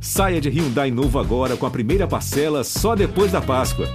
Saia de Hyundai novo agora com a primeira parcela só depois da Páscoa.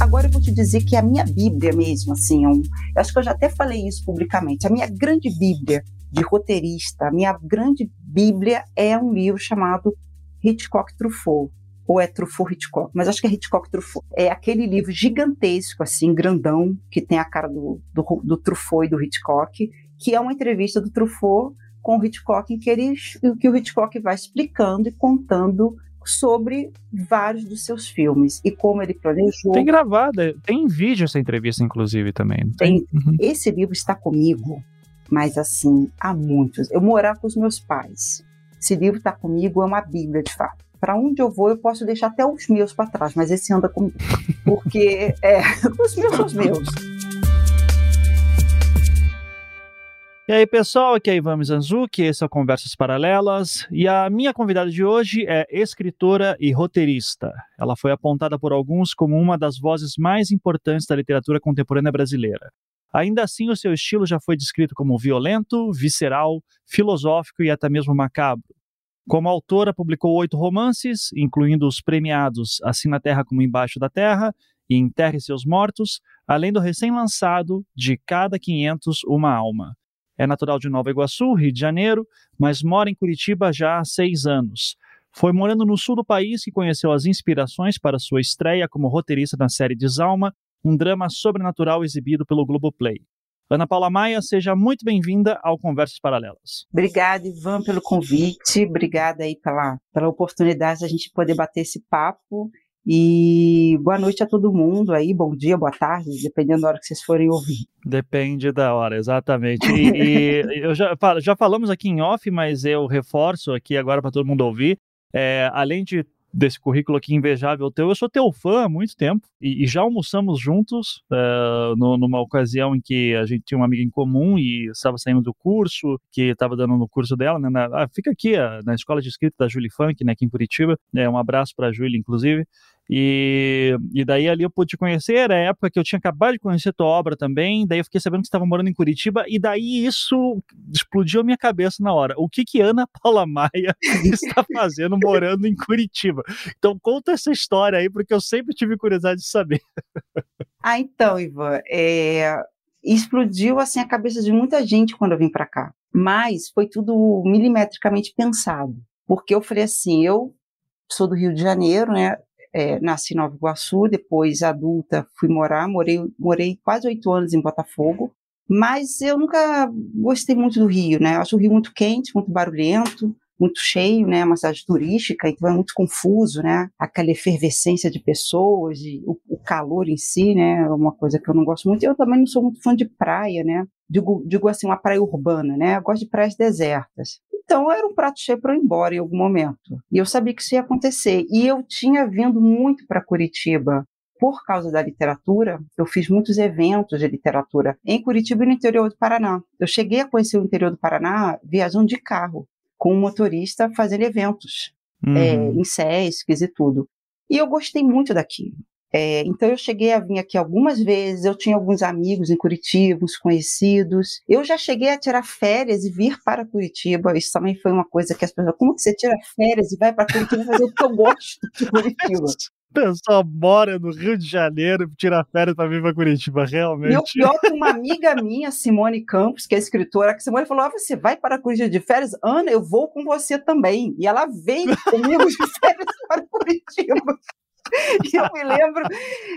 Agora eu vou te dizer que a minha Bíblia mesmo, assim, eu, eu acho que eu já até falei isso publicamente, a minha grande Bíblia de roteirista, a minha grande Bíblia é um livro chamado Hitchcock Truffaut, ou é Truffaut Hitchcock, mas acho que é Hitchcock Truffaut. É aquele livro gigantesco, assim, grandão, que tem a cara do, do, do Truffaut e do Hitchcock, que é uma entrevista do Truffaut com o Hitchcock, em que, ele, que o Hitchcock vai explicando e contando sobre vários dos seus filmes e como ele planejou. Tem gravada, tem vídeo essa entrevista, inclusive, também. Tem. Uhum. Esse livro está comigo, mas assim, há muitos. Eu morar com os meus pais. Esse livro está comigo, é uma bíblia, de fato. Para onde eu vou, eu posso deixar até os meus para trás, mas esse anda comigo. Porque é, os meus são os meus. E aí, pessoal, aqui é Ivan Mizanzuki, esse é o Conversas Paralelas, e a minha convidada de hoje é escritora e roteirista. Ela foi apontada por alguns como uma das vozes mais importantes da literatura contemporânea brasileira. Ainda assim, o seu estilo já foi descrito como violento, visceral, filosófico e até mesmo macabro. Como autora, publicou oito romances, incluindo os premiados Assim na Terra como Embaixo da Terra e Enterre Seus Mortos, além do recém-lançado De Cada 500 Uma Alma. É natural de Nova Iguaçu, Rio de Janeiro, mas mora em Curitiba já há seis anos. Foi morando no sul do país que conheceu as inspirações para sua estreia como roteirista na série Desalma, um drama sobrenatural exibido pelo Globoplay. Ana Paula Maia, seja muito bem-vinda ao Conversas Paralelas. Obrigada, Ivan, pelo convite. Obrigada aí pela, pela oportunidade de a gente poder bater esse papo e boa noite a todo mundo aí, bom dia, boa tarde, dependendo da hora que vocês forem ouvir. Depende da hora, exatamente. E, e eu já, já falamos aqui em off, mas eu reforço aqui agora para todo mundo ouvir. É, além de desse currículo aqui invejável teu. Eu sou teu fã há muito tempo e, e já almoçamos juntos uh, no, numa ocasião em que a gente tinha uma amiga em comum e estava saindo do curso, que estava dando no curso dela, né? Na, ah, fica aqui na escola de escrita da Julie Funk, né, aqui em Curitiba. É, um abraço para a Julie, inclusive. E, e daí ali eu pude conhecer, era a época que eu tinha acabado de conhecer tua obra também, daí eu fiquei sabendo que estava morando em Curitiba, e daí isso explodiu a minha cabeça na hora. O que que Ana Paula Maia está fazendo morando em Curitiba? Então conta essa história aí, porque eu sempre tive curiosidade de saber. ah, então, Ivan, é... explodiu assim a cabeça de muita gente quando eu vim para cá, mas foi tudo milimetricamente pensado, porque eu falei assim, eu sou do Rio de Janeiro, né? É, nasci em Nova Iguaçu, depois adulta fui morar, morei, morei quase oito anos em Botafogo, mas eu nunca gostei muito do Rio, né? Eu acho o Rio muito quente, muito barulhento, muito cheio, né? Uma cidade turística, então é muito confuso, né? Aquela efervescência de pessoas, de, o, o, calor em si, né? É uma coisa que eu não gosto muito. Eu também não sou muito fã de praia, né? Digo, digo assim, uma praia urbana, né? Eu gosto de praias desertas. Então era um prato cheio para eu ir embora em algum momento. E eu sabia que isso ia acontecer. E eu tinha vindo muito para Curitiba por causa da literatura, eu fiz muitos eventos de literatura em Curitiba e no interior do Paraná. Eu cheguei a conhecer o interior do Paraná viajando de carro, com um motorista fazendo eventos, uhum. é, em SESCs e tudo. E eu gostei muito daquilo. É, então eu cheguei a vir aqui algumas vezes, eu tinha alguns amigos em Curitiba, uns conhecidos. Eu já cheguei a tirar férias e vir para Curitiba. Isso também foi uma coisa que as pessoas, como que você tira férias e vai para Curitiba fazer o que eu gosto de Curitiba? O pessoal mora no Rio de Janeiro, tira férias para vir para Curitiba, realmente. E o pior que uma amiga minha, Simone Campos, que é escritora, que Simone falou: ah, você vai para Curitiba de férias? Ana, eu vou com você também. E ela veio comigo de férias para Curitiba. E eu me lembro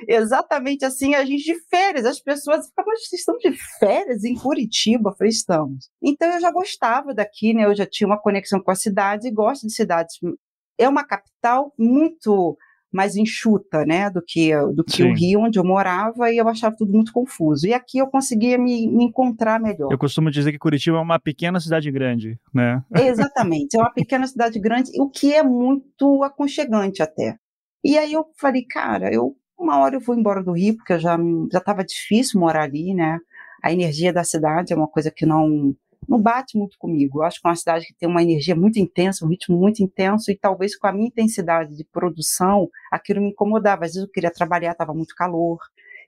exatamente assim, a gente de férias, as pessoas ficavam, mas vocês estão de férias em Curitiba? Eu falei, estamos. Então eu já gostava daqui, né? Eu já tinha uma conexão com a cidade e gosto de cidades. É uma capital muito mais enxuta, né, do que, do que o Rio, onde eu morava, e eu achava tudo muito confuso. E aqui eu conseguia me, me encontrar melhor. Eu costumo dizer que Curitiba é uma pequena cidade grande, né? Exatamente, é uma pequena cidade grande, o que é muito aconchegante até. E aí eu falei, cara, eu uma hora eu vou embora do Rio, porque já já estava difícil morar ali, né? A energia da cidade é uma coisa que não não bate muito comigo. Eu acho que é uma cidade que tem uma energia muito intensa, um ritmo muito intenso, e talvez com a minha intensidade de produção, aquilo me incomodava. Às vezes eu queria trabalhar, estava muito calor,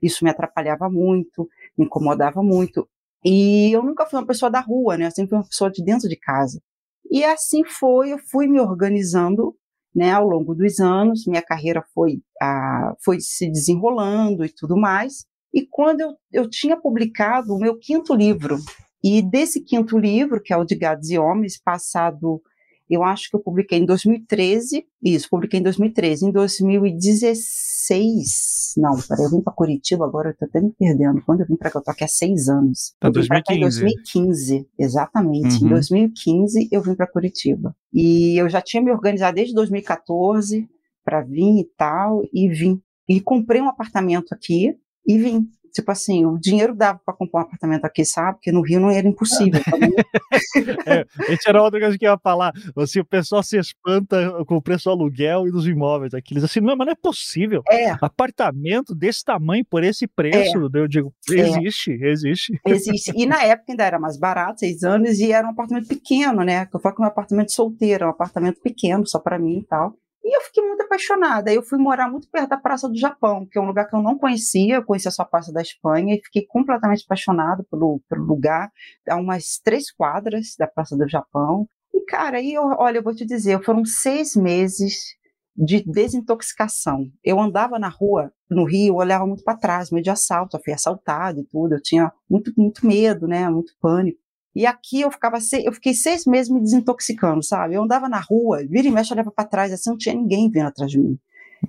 isso me atrapalhava muito, me incomodava muito. E eu nunca fui uma pessoa da rua, né? Eu sempre fui uma pessoa de dentro de casa. E assim foi, eu fui me organizando, né, ao longo dos anos, minha carreira foi, ah, foi se desenrolando e tudo mais. E quando eu, eu tinha publicado o meu quinto livro, e desse quinto livro, que é o de Gados e Homens, passado eu acho que eu publiquei em 2013, isso, publiquei em 2013. Em 2016, não, peraí, eu vim para Curitiba agora, eu tô até me perdendo. Quando eu vim para cá, eu tô aqui há seis anos. Tá, 2015. Em 2015, exatamente. Uhum. Em 2015, eu vim para Curitiba. E eu já tinha me organizado desde 2014 para vir e tal, e vim. E comprei um apartamento aqui e vim. Tipo assim, o dinheiro dava para comprar um apartamento aqui, sabe? Porque no Rio não era impossível. Tá é, essa era outra coisa que eu ia falar. Assim, o pessoal se espanta com o preço do aluguel e dos imóveis aqui. Eles assim, não, mas não é possível. É. Apartamento desse tamanho, por esse preço, é. eu digo, existe, é. existe. Existe. E na época ainda era mais barato, seis anos, e era um apartamento pequeno, né? Eu falo que um apartamento solteiro, um apartamento pequeno, só para mim e tal. E eu fiquei muito apaixonada. Eu fui morar muito perto da Praça do Japão, que é um lugar que eu não conhecia. Eu conhecia só a Praça da Espanha e fiquei completamente apaixonada pelo, pelo lugar. Há umas três quadras da Praça do Japão. E, cara, aí eu, olha, eu vou te dizer, foram seis meses de desintoxicação. Eu andava na rua, no Rio, olhava muito para trás, meio de assalto, eu fui assaltado e tudo. Eu tinha muito, muito medo, né? Muito pânico. E aqui eu ficava, eu fiquei seis meses me desintoxicando, sabe? Eu andava na rua, vira e mexe, olhava para trás, assim, não tinha ninguém vindo atrás de mim.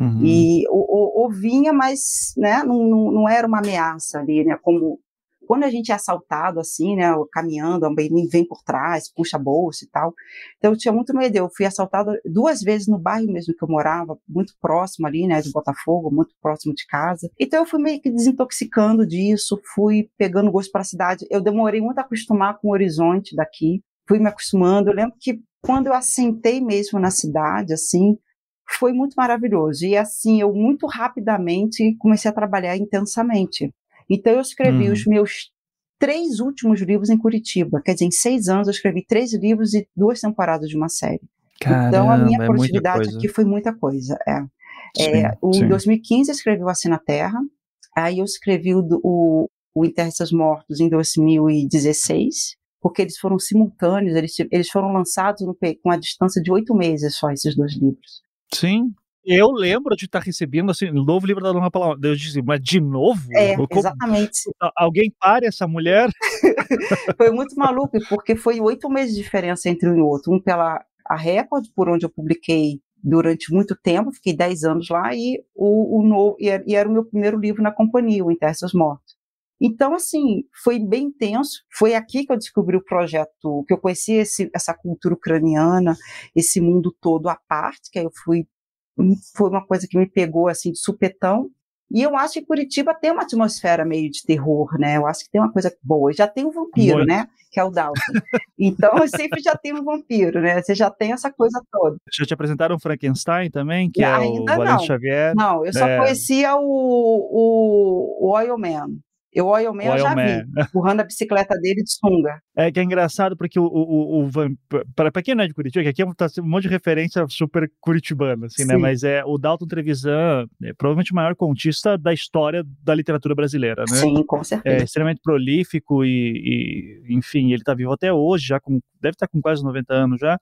Uhum. E ou, ou, vinha, mas né, não, não, não, era uma ameaça ali, né? Como quando a gente é assaltado assim, né, caminhando, alguém vem por trás, puxa a bolsa e tal. Então eu tinha muito medo. Eu fui assaltada duas vezes no bairro mesmo que eu morava, muito próximo ali, né, de Botafogo, muito próximo de casa. Então eu fui meio que desintoxicando disso, fui pegando gosto para a cidade. Eu demorei muito a acostumar com o horizonte daqui, fui me acostumando. Eu lembro que quando eu assentei mesmo na cidade, assim, foi muito maravilhoso. E assim, eu muito rapidamente comecei a trabalhar intensamente. Então eu escrevi hum. os meus três últimos livros em Curitiba. Quer dizer, em seis anos eu escrevi três livros e duas temporadas de uma série. Caramba, então a minha é produtividade aqui foi muita coisa. É. Sim, é, o, em 2015 eu escrevi o Assim na Terra, aí eu escrevi o, o, o Enterre Seus Mortos em 2016, porque eles foram simultâneos, eles, eles foram lançados no, com a distância de oito meses só, esses dois livros. Sim, eu lembro de estar recebendo assim, novo livro da Dona Paula. Eu disse, mas de novo? É, exatamente. Alguém pare essa mulher? foi muito maluco, porque foi oito meses de diferença entre um e outro. Um pela a Record, por onde eu publiquei durante muito tempo, fiquei dez anos lá, e o, o novo, e era, e era, o meu primeiro livro na companhia, o Intersos Mortos. Então, assim, foi bem intenso. Foi aqui que eu descobri o projeto, que eu conheci esse, essa cultura ucraniana, esse mundo todo à parte, que aí eu fui foi uma coisa que me pegou assim de supetão. E eu acho que Curitiba tem uma atmosfera meio de terror, né? Eu acho que tem uma coisa boa. Já tem um vampiro, Muito. né? Que é o Dalton. Então, sempre já tem um vampiro, né? Você já tem essa coisa toda. Já te apresentaram Frankenstein também, que é Ainda o Valente Xavier? Não, eu só é... conhecia o, o, o Oil Man. Eu, o Man, eu já Man. vi, empurrando a bicicleta dele de sunga. É que é engraçado porque o, o, o, para quem não é de Curitiba, que aqui é tá um monte de referência super curitibana, assim, né? Sim. né? Mas é o Dalton Trevisan é provavelmente o maior contista da história da literatura brasileira, né? Sim, com certeza. É extremamente prolífico e, e enfim, ele está vivo até hoje, já com, deve estar tá com quase 90 anos já.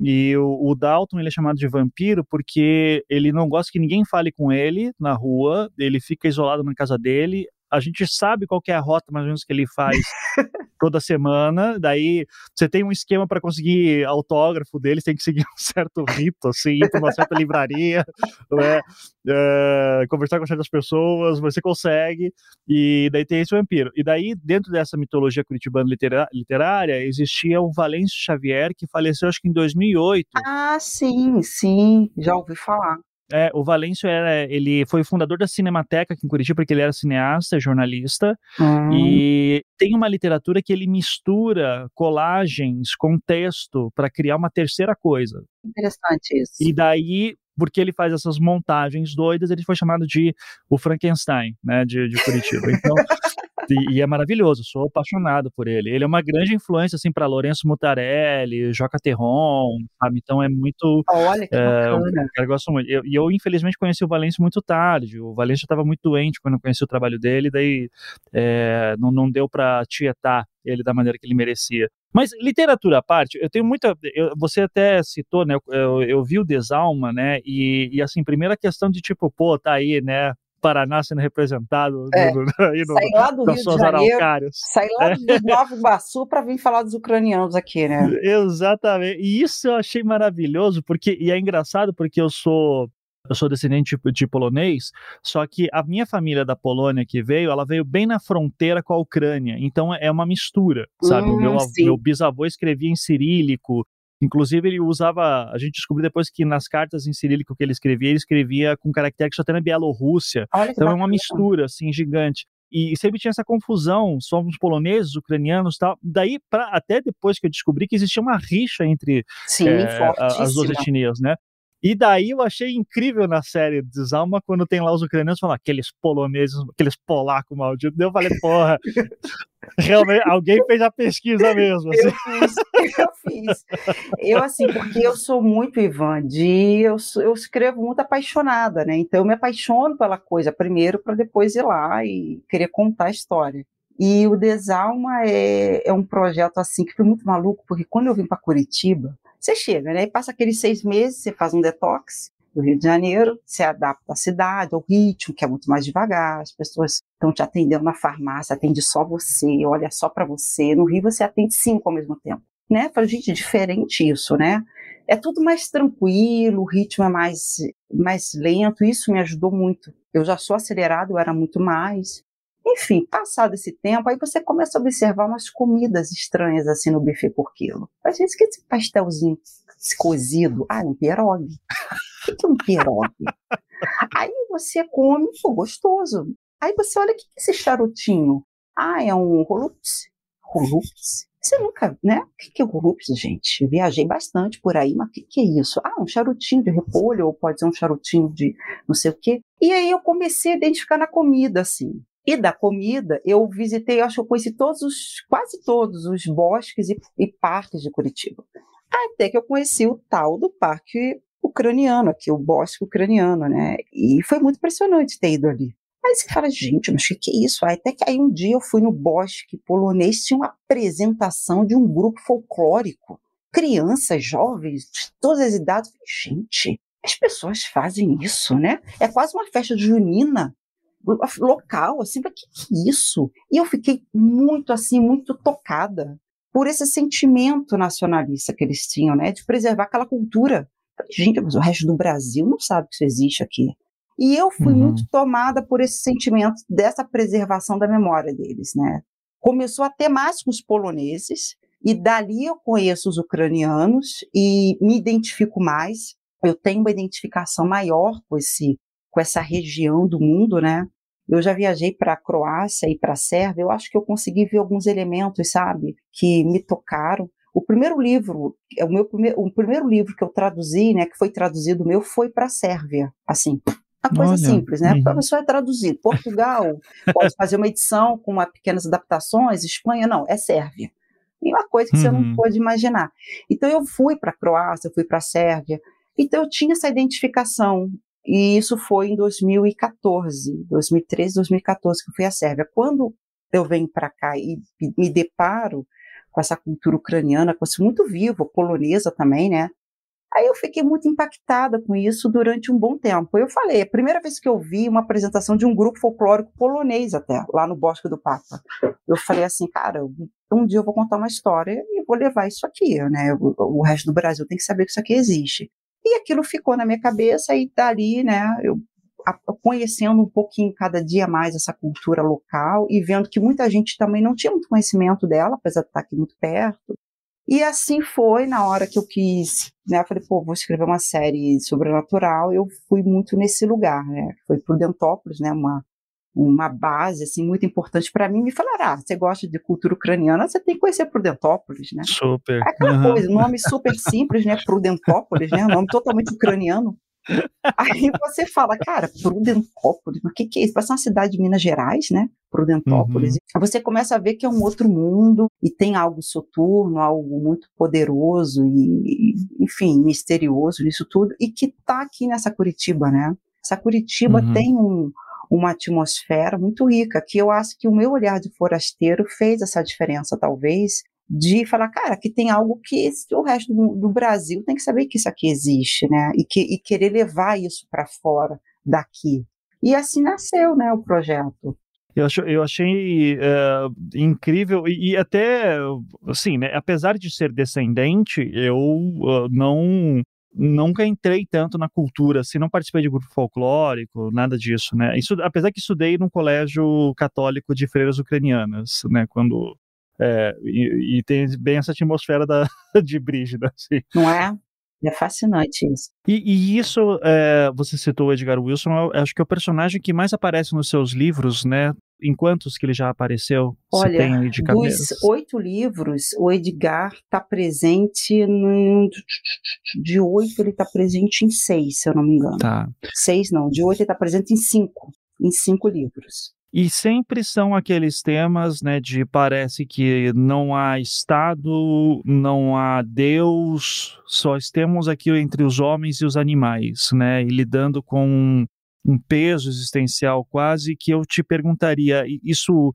E o, o, Dalton ele é chamado de vampiro porque ele não gosta que ninguém fale com ele na rua, ele fica isolado na casa dele, a gente sabe qual é a rota mais ou menos que ele faz toda semana, daí você tem um esquema para conseguir autógrafo dele, tem que seguir um certo rito, assim, ir para uma certa livraria, né? Uh, conversar com certas pessoas, você consegue, e daí tem esse vampiro. E daí, dentro dessa mitologia curitibana literária, existia o Valêncio Xavier, que faleceu acho que em 2008. Ah, sim, sim, já ouvi falar. É, o Valêncio era, ele foi fundador da Cinemateca aqui em Curitiba, porque ele era cineasta, jornalista, hum. e tem uma literatura que ele mistura colagens com texto para criar uma terceira coisa. Interessante isso. E daí, porque ele faz essas montagens doidas, ele foi chamado de o Frankenstein, né, de, de Curitiba. Então, E, e, é maravilhoso, sou apaixonado por ele. Ele é uma grande influência assim para Lourenço Mutarelli, Joca Terron, sabe? Então é muito. Olha que é, bacana. Eu, eu gosto muito. E eu, eu, infelizmente conheci o Valência muito tarde. O Valência estava muito doente quando eu conheci o trabalho dele, daí é, não, não deu para tietar ele da maneira que ele merecia. Mas literatura à parte, eu tenho muita. Eu, você até citou, né? Eu, eu, vi o Desalma, né? E, e assim, primeira questão de tipo, pô, tá aí, né? Paraná sendo representado é, no, aí no, sair lá do Rio de Janeiro, sair lá do Nova Iguaçu para vir falar dos ucranianos aqui, né? Exatamente. E isso eu achei maravilhoso, porque e é engraçado porque eu sou eu sou descendente de, de, polonês, só que a minha família da Polônia que veio, ela veio bem na fronteira com a Ucrânia, então é uma mistura, sabe? Hum, meu, meu bisavô escrevia em cirílico, Inclusive, ele usava. A gente descobriu depois que nas cartas em cirílico que ele escrevia, ele escrevia com caractere que só tem na Bielorrússia. então é uma mistura, assim, gigante. E sempre tinha essa confusão, somos poloneses, ucranianos tal. Daí, pra, até depois que eu descobri que existia uma rixa entre Sim, é, as duas etnias, né? E daí eu achei incrível na série Desalma quando tem lá os ucranianos falando aqueles poloneses, aqueles polacos malditos. Eu falei, porra, realmente alguém fez a pesquisa mesmo. Assim. Eu fiz, eu fiz. Eu, assim, porque eu sou muito, Ivan, de. Eu, eu escrevo muito apaixonada, né? Então eu me apaixono pela coisa primeiro para depois ir lá e querer contar a história. E o Desalma é, é um projeto assim que foi muito maluco, porque quando eu vim para Curitiba, você chega, né? E passa aqueles seis meses, você faz um detox do Rio de Janeiro, se adapta à cidade, ao ritmo, que é muito mais devagar, as pessoas estão te atendendo na farmácia, atende só você, olha só para você. No Rio você atende cinco ao mesmo tempo, né? Fala, gente, diferente isso, né? É tudo mais tranquilo, o ritmo é mais, mais lento, isso me ajudou muito. Eu já sou acelerado, eu era muito mais. Enfim, passado esse tempo, aí você começa a observar umas comidas estranhas assim no buffet por quilo. Às vezes, que esse pastelzinho cozido? Ah, um pierogi. O que é um pierogi? aí você come, pô, gostoso. Aí você olha, o que é esse charutinho? Ah, é um rolups. Rolups? Você nunca, né? O que é o rolups, gente? Viajei bastante por aí, mas o que, que é isso? Ah, um charutinho de repolho, ou pode ser um charutinho de não sei o quê. E aí eu comecei a identificar na comida, assim. E da comida, eu visitei, acho que eu conheci todos os, quase todos os bosques e, e parques de Curitiba. Até que eu conheci o tal do parque ucraniano, aqui, o bosque ucraniano, né? E foi muito impressionante ter ido ali. Aí você fala, gente, mas o que, que é isso? Até que aí um dia eu fui no bosque polonês, tinha uma apresentação de um grupo folclórico. Crianças, jovens, de todas as idades. Gente, as pessoas fazem isso, né? É quase uma festa junina local, assim, que, que é isso? E eu fiquei muito, assim, muito tocada por esse sentimento nacionalista que eles tinham, né, de preservar aquela cultura. Gente, mas o resto do Brasil não sabe que isso existe aqui. E eu fui uhum. muito tomada por esse sentimento dessa preservação da memória deles, né. Começou a ter mais com os poloneses, e dali eu conheço os ucranianos e me identifico mais. Eu tenho uma identificação maior com esse com essa região do mundo, né? Eu já viajei para a Croácia e para a Sérvia, eu acho que eu consegui ver alguns elementos, sabe, que me tocaram. O primeiro livro, é o meu primeiro, o primeiro livro que eu traduzi, né, que foi traduzido meu, foi para a Sérvia, assim. Uma coisa Olha, simples, né? Uhum. A pessoa é traduzido. Portugal pode fazer uma edição com uma pequenas adaptações, Espanha não, é Sérvia. E uma coisa que uhum. você não uhum. pode imaginar. Então eu fui para a Croácia, fui para a Sérvia, então eu tinha essa identificação e isso foi em 2014, 2013, 2014 que eu fui à Sérvia. Quando eu venho para cá e me deparo com essa cultura ucraniana, com isso muito vivo, polonesa também, né? Aí eu fiquei muito impactada com isso durante um bom tempo. Eu falei, a primeira vez que eu vi uma apresentação de um grupo folclórico polonês até, lá no Bosque do Papa. Eu falei assim, cara, um dia eu vou contar uma história e vou levar isso aqui, né? O, o resto do Brasil tem que saber que isso aqui existe. E aquilo ficou na minha cabeça e dali, né, eu conhecendo um pouquinho cada dia mais essa cultura local e vendo que muita gente também não tinha muito conhecimento dela, apesar de estar aqui muito perto. E assim foi na hora que eu quis, né? Eu falei, pô, vou escrever uma série sobrenatural. Eu fui muito nesse lugar, né? Foi Prudentópolis, né? Uma uma base assim muito importante para mim me falaram ah, você gosta de cultura ucraniana você tem que conhecer Prudentópolis né super é aquela uhum. coisa nome super simples né Prudentópolis né nome totalmente ucraniano Aí você fala, cara, Prudentópolis, o que, que é isso? Parece uma cidade de Minas Gerais, né? Prudentópolis. Uhum. Você começa a ver que é um outro mundo e tem algo soturno, algo muito poderoso e, enfim, misterioso nisso tudo, e que tá aqui nessa Curitiba, né? Essa Curitiba uhum. tem um, uma atmosfera muito rica, que eu acho que o meu olhar de forasteiro fez essa diferença, talvez, de falar, cara, que tem algo que o resto do, Brasil tem que saber que isso aqui existe, né? E, que, e querer levar isso para fora daqui. E assim nasceu, né, o projeto. Eu, acho, eu achei uh, incrível e, e, até, assim, né, apesar de ser descendente, eu uh, não nunca entrei tanto na cultura, assim, não participei de grupo folclórico, nada disso, né? Isso, apesar que estudei num colégio católico de freiras ucranianas, né? Quando é, e, e, tem bem essa atmosfera da, de Brígida. Assim. Não é? É fascinante isso. E, e isso, é, você citou o Edgar Wilson, eu acho que é o personagem que mais aparece nos seus livros, né? Em quantos que ele já apareceu? Olha, tem de dos oito livros, o Edgar está presente no, de oito ele está presente em seis, se eu não me engano. Tá. Seis não, de oito ele está presente em cinco, em cinco livros. E sempre são aqueles temas, né, de parece que não há Estado, não há Deus, só estamos aqui entre os homens e os animais, né, e lidando com um peso existencial quase que eu te perguntaria, isso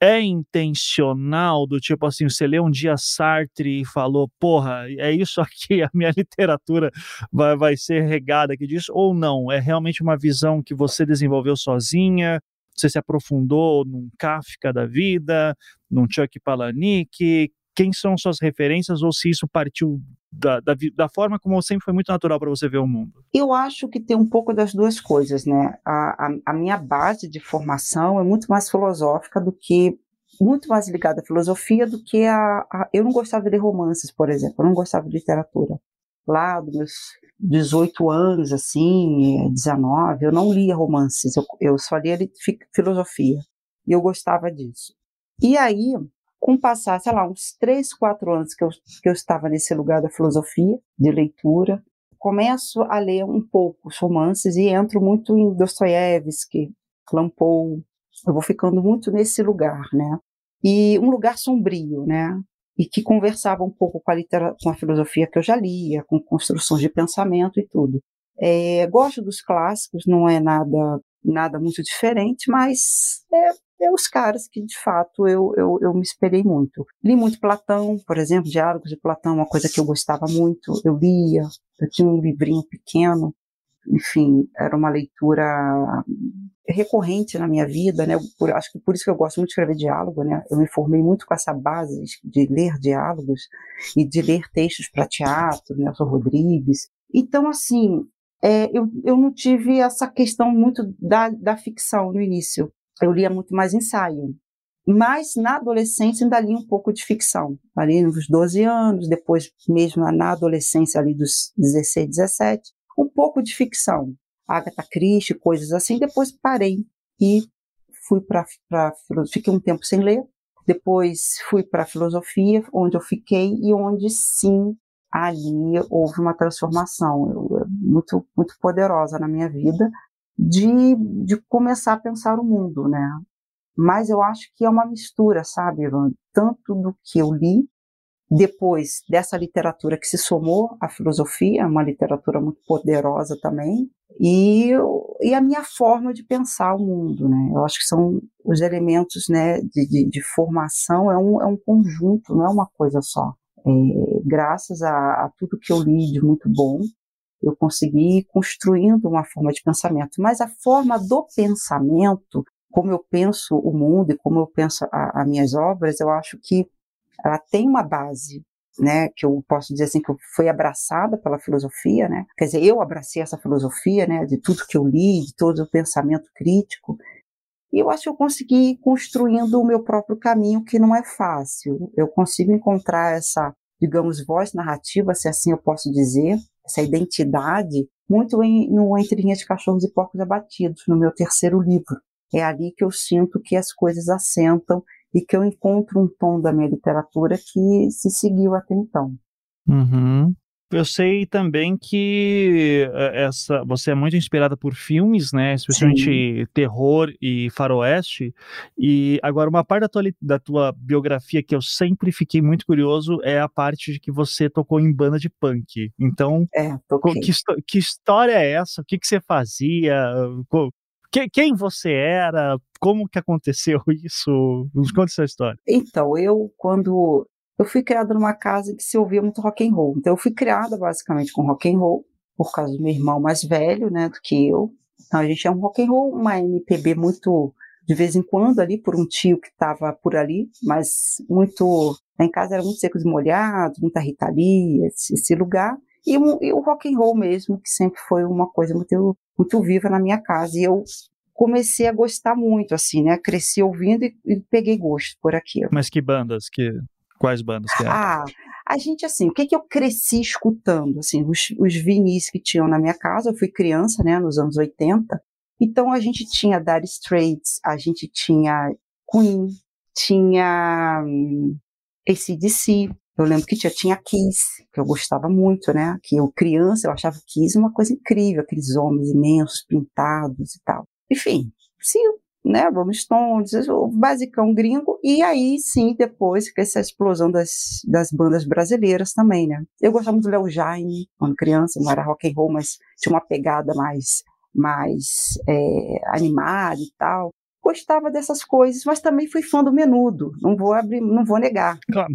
é intencional do tipo assim, você lê um dia Sartre e falou, porra, é isso aqui, a minha literatura vai, vai ser regada aqui disso, ou não? É realmente uma visão que você desenvolveu sozinha? Você se aprofundou num Kafka da vida, num Chuck Palahniuk? Quem são suas referências ou se isso partiu da, da, da forma como sempre foi muito natural para você ver o mundo? Eu acho que tem um pouco das duas coisas, né? A, a, a minha base de formação é muito mais filosófica do que muito mais ligada à filosofia do que a, a, Eu não gostava de romances, por exemplo, eu não gostava de literatura. Lá dos meus 18 anos, assim, 19, eu não lia romances, eu, eu só lia filosofia. E eu gostava disso. E aí, com passar, sei lá, uns 3, 4 anos que eu, que eu estava nesse lugar da filosofia, de leitura, começo a ler um pouco os romances e entro muito em Dostoiévski, Clampou, eu vou ficando muito nesse lugar, né? E um lugar sombrio, né? e que conversava um pouco com a, com a filosofia que eu já lia, com construções de pensamento e tudo. É, gosto dos clássicos, não é nada nada muito diferente, mas é, é os caras que de fato eu, eu, eu me esperei muito. Li muito Platão, por exemplo, Diálogos de Platão, uma coisa que eu gostava muito, eu lia, eu tinha um livrinho pequeno, enfim, era uma leitura recorrente na minha vida, né? Por, acho que por isso que eu gosto muito de escrever diálogo, né? Eu me formei muito com essa base de ler diálogos e de ler textos para teatro, Nelson Rodrigues. Então, assim, é, eu, eu não tive essa questão muito da, da ficção no início. Eu lia muito mais ensaio. Mas na adolescência ainda li um pouco de ficção. Ali nos 12 anos, depois mesmo na adolescência ali dos 16, 17, um pouco de ficção. Agatha Christie, coisas assim. Depois parei e fui para fiquei um tempo sem ler. Depois fui para filosofia, onde eu fiquei e onde sim ali houve uma transformação eu, muito muito poderosa na minha vida de, de começar a pensar o mundo, né? Mas eu acho que é uma mistura, sabe, Ivan? Tanto do que eu li depois dessa literatura que se somou à filosofia, uma literatura muito poderosa também, e, e a minha forma de pensar o mundo, né? Eu acho que são os elementos, né, de, de, de formação, é um, é um conjunto, não é uma coisa só. É, graças a, a tudo que eu li de muito bom, eu consegui ir construindo uma forma de pensamento. Mas a forma do pensamento, como eu penso o mundo e como eu penso as minhas obras, eu acho que ela tem uma base, né, que eu posso dizer assim que foi abraçada pela filosofia, né? Quer dizer, eu abracei essa filosofia, né, de tudo que eu li, de todo o pensamento crítico. E eu acho que eu consegui ir construindo o meu próprio caminho, que não é fácil. Eu consigo encontrar essa, digamos, voz narrativa, se assim eu posso dizer, essa identidade, muito em, no Entre Linhas de Cachorros e Porcos Abatidos, no meu terceiro livro. É ali que eu sinto que as coisas assentam e que eu encontro um tom da minha literatura que se seguiu até então. Uhum. Eu sei também que eh, essa você é muito inspirada por filmes, né? Especialmente Sim. terror e faroeste. E agora, uma parte da tua, da tua biografia que eu sempre fiquei muito curioso é a parte de que você tocou em banda de punk. Então, é, que, que, história é essa? O que, que você fazia? Que, quem você era? Como que aconteceu isso? Nos conta essa história. Então, eu, quando eu fui criada numa casa que se ouvia muito rock and roll. Então eu fui criada basicamente com rock and roll por causa do meu irmão mais velho, né, do que eu. Então a gente é um rock and roll, uma MPB muito de vez em quando ali por um tio que estava por ali, mas muito em casa era muito secos e molhados, muita Rita Lee, esse, esse lugar. E, um, e, o rock and roll mesmo, que sempre foi uma coisa muito, muito viva na minha casa. E eu comecei a gostar muito, assim, né? Cresci ouvindo e, e peguei gosto por aquilo. Mas que bandas que Quais bandas que? Ah, a gente, assim, o que, que eu cresci escutando? Assim, os, os vinis que tinham na minha casa, eu fui criança, né, nos anos 80, então a gente tinha Dire Straits, a gente tinha Queen, tinha um, ACDC, eu lembro que tinha, tinha Kiss, que eu gostava muito, né? Que eu, criança, eu achava Kiss uma coisa incrível, aqueles homens imensos, pintados e tal. Enfim, se né, Rolling Stones, o basicão gringo, e aí sim, depois, com essa explosão das, das bandas brasileiras também, né. Eu gostava muito do Léo Jaime, quando criança, não era rock and roll, mas tinha uma pegada mais, mais é, animada e tal. Gostava dessas coisas, mas também fui fã do Menudo, não vou abrir, não vou negar. Claro.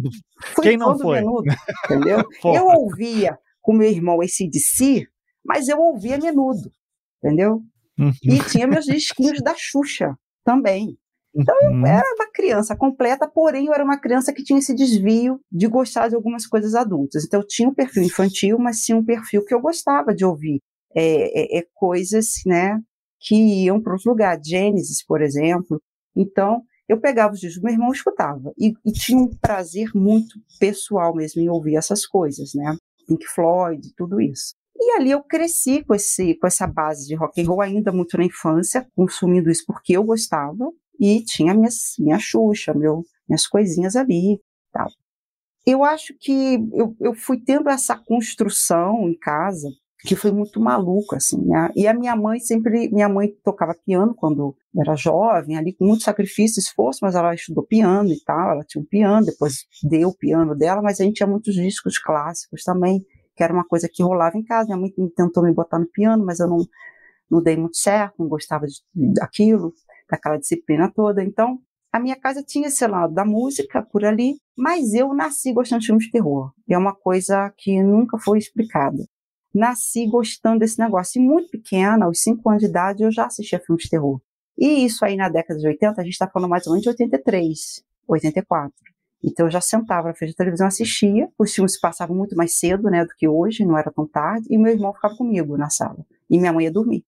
Fui Quem não foi? Menudo, entendeu? eu ouvia com meu irmão esse de si, mas eu ouvia Menudo, entendeu? Uhum. E tinha meus disquinhos da Xuxa também. Então eu uhum. era uma criança completa, porém eu era uma criança que tinha esse desvio de gostar de algumas coisas adultas. Então eu tinha um perfil infantil, mas tinha um perfil que eu gostava de ouvir é, é, é coisas, né, que iam para outros lugares. Gênesis, por exemplo. Então eu pegava os discos do meu irmão e escutava e, e, tinha um prazer muito pessoal mesmo em ouvir essas coisas, né? Pink Floyd, tudo isso. E ali eu cresci com, esse, com essa base de rock and roll ainda muito na infância, consumindo isso porque eu gostava e tinha minhas, minha Xuxa, meu, minhas coisinhas ali tal. Eu acho que eu, eu fui tendo essa construção em casa que foi muito maluca, assim, né? E a minha mãe sempre, minha mãe tocava piano quando era jovem, ali com muito sacrifício, esforço, mas ela estudou piano e tal, ela tinha um piano, depois deu o piano dela, mas a gente tinha muitos discos clássicos também que era uma coisa que rolava em casa. Minha mãe tentou me botar no piano, mas eu não, não dei muito certo, não gostava de, daquilo, daquela disciplina toda. Então, a minha casa tinha esse lado da música por ali, mas eu nasci gostando de filmes de terror. E é uma coisa que nunca foi explicada. Nasci gostando desse negócio. E muito pequena, aos 5 anos de idade, eu já assistia filmes de terror. E isso aí na década de 80, a gente está falando mais ou menos de 83, 84. Então eu já sentava na frente da televisão, assistia, os filmes passavam muito mais cedo, né, do que hoje, não era tão tarde, e meu irmão ficava comigo na sala. E minha mãe ia dormir.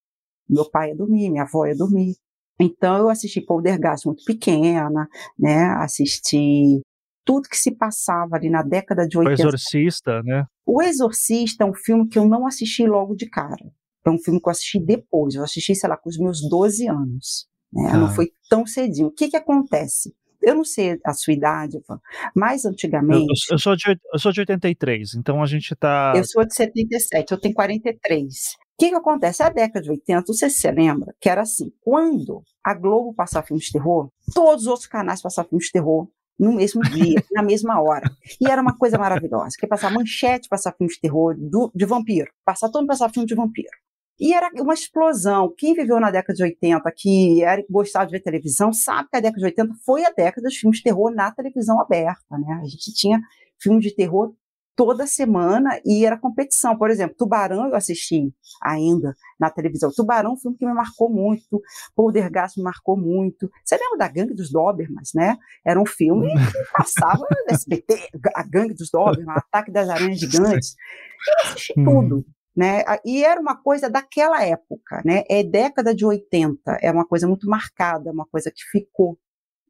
Meu pai ia dormir, minha avó ia dormir. Então eu assisti Poltergeist muito pequena, né, assisti tudo que se passava ali na década de 80. O Exorcista, né? O Exorcista é um filme que eu não assisti logo de cara. É um filme que eu assisti depois. Eu assisti, sei lá, com os meus 12 anos. Né? Ah. Não foi tão cedinho. O que que acontece? Eu não sei a sua idade, mas antigamente. Eu, eu, sou de, eu sou de 83, então a gente está. Eu sou de 77, eu tenho 43. O que, que acontece? A década de 80, você se lembra que era assim: quando a Globo passava filmes de terror, todos os outros canais passavam filmes de terror no mesmo dia, na mesma hora. E era uma coisa maravilhosa, que passava manchete, passava filmes de terror, do, de vampiro. Passava todo mundo passava filme de vampiro. E era uma explosão. Quem viveu na década de 80, que era, gostava de ver televisão, sabe que a década de 80 foi a década dos filmes de terror na televisão aberta. Né? A gente tinha filmes de terror toda semana e era competição. Por exemplo, Tubarão eu assisti ainda na televisão. Tubarão é um filme que me marcou muito, Poltergeist me marcou muito. Você lembra da Gangue dos Dobermans, né? Era um filme que passava no SBT, a Gangue dos Dobermans, Ataque das Aranhas Gigantes. Eu assisti tudo né? E era uma coisa daquela época, né? É década de 80, é uma coisa muito marcada, uma coisa que ficou.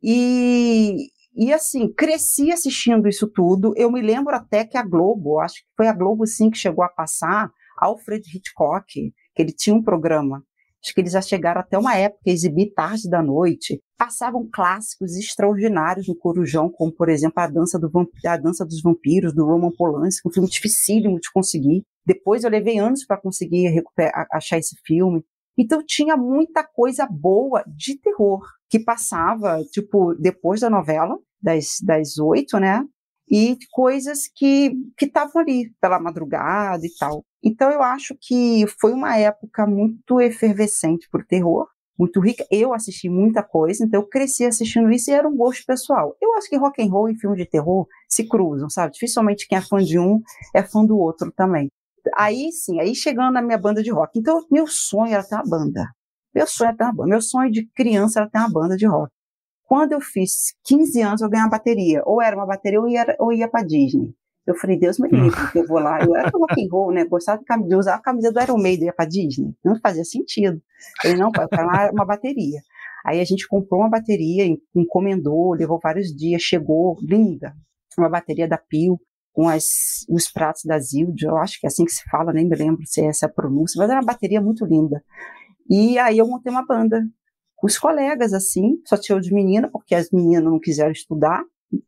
E, e assim, cresci assistindo isso tudo. Eu me lembro até que a Globo, acho que foi a Globo sim que chegou a passar Alfred Hitchcock, que ele tinha um programa Acho que eles já chegaram até uma época a exibir tarde da noite. Passavam clássicos extraordinários no Corujão, como, por exemplo, a Dança, do a Dança dos Vampiros, do Roman Polanski, um filme dificílimo de conseguir. Depois eu levei anos para conseguir achar esse filme. Então tinha muita coisa boa de terror que passava, tipo, depois da novela, das, das né? E coisas que estavam ali pela madrugada e tal. Então eu acho que foi uma época muito efervescente por terror, muito rica. Eu assisti muita coisa, então eu cresci assistindo isso e era um gosto pessoal. Eu acho que rock and roll e filme de terror se cruzam, sabe? Dificilmente quem é fã de um é fã do outro também. Aí sim, aí chegando na minha banda de rock. Então meu sonho era ter uma banda. Meu sonho era ter uma banda. Meu sonho de criança era ter uma banda de rock. Quando eu fiz 15 anos, eu ganhei uma bateria. Ou era uma bateria ou ia, ou ia para Disney. Eu falei, Deus me livre, porque eu vou lá. Eu era rock and roll, né? Gostava de usar a camisa do Iron Maiden, ia pra Disney. Não fazia sentido. Falei, não, pai, eu quero lá uma bateria. Aí a gente comprou uma bateria, encomendou, levou vários dias, chegou, linda. Uma bateria da Pio, com as, os pratos da Zilde, eu acho que é assim que se fala, nem me lembro se é essa a pronúncia, mas era uma bateria muito linda. E aí eu montei uma banda com os colegas, assim, só tinha eu de menina, porque as meninas não quiseram estudar,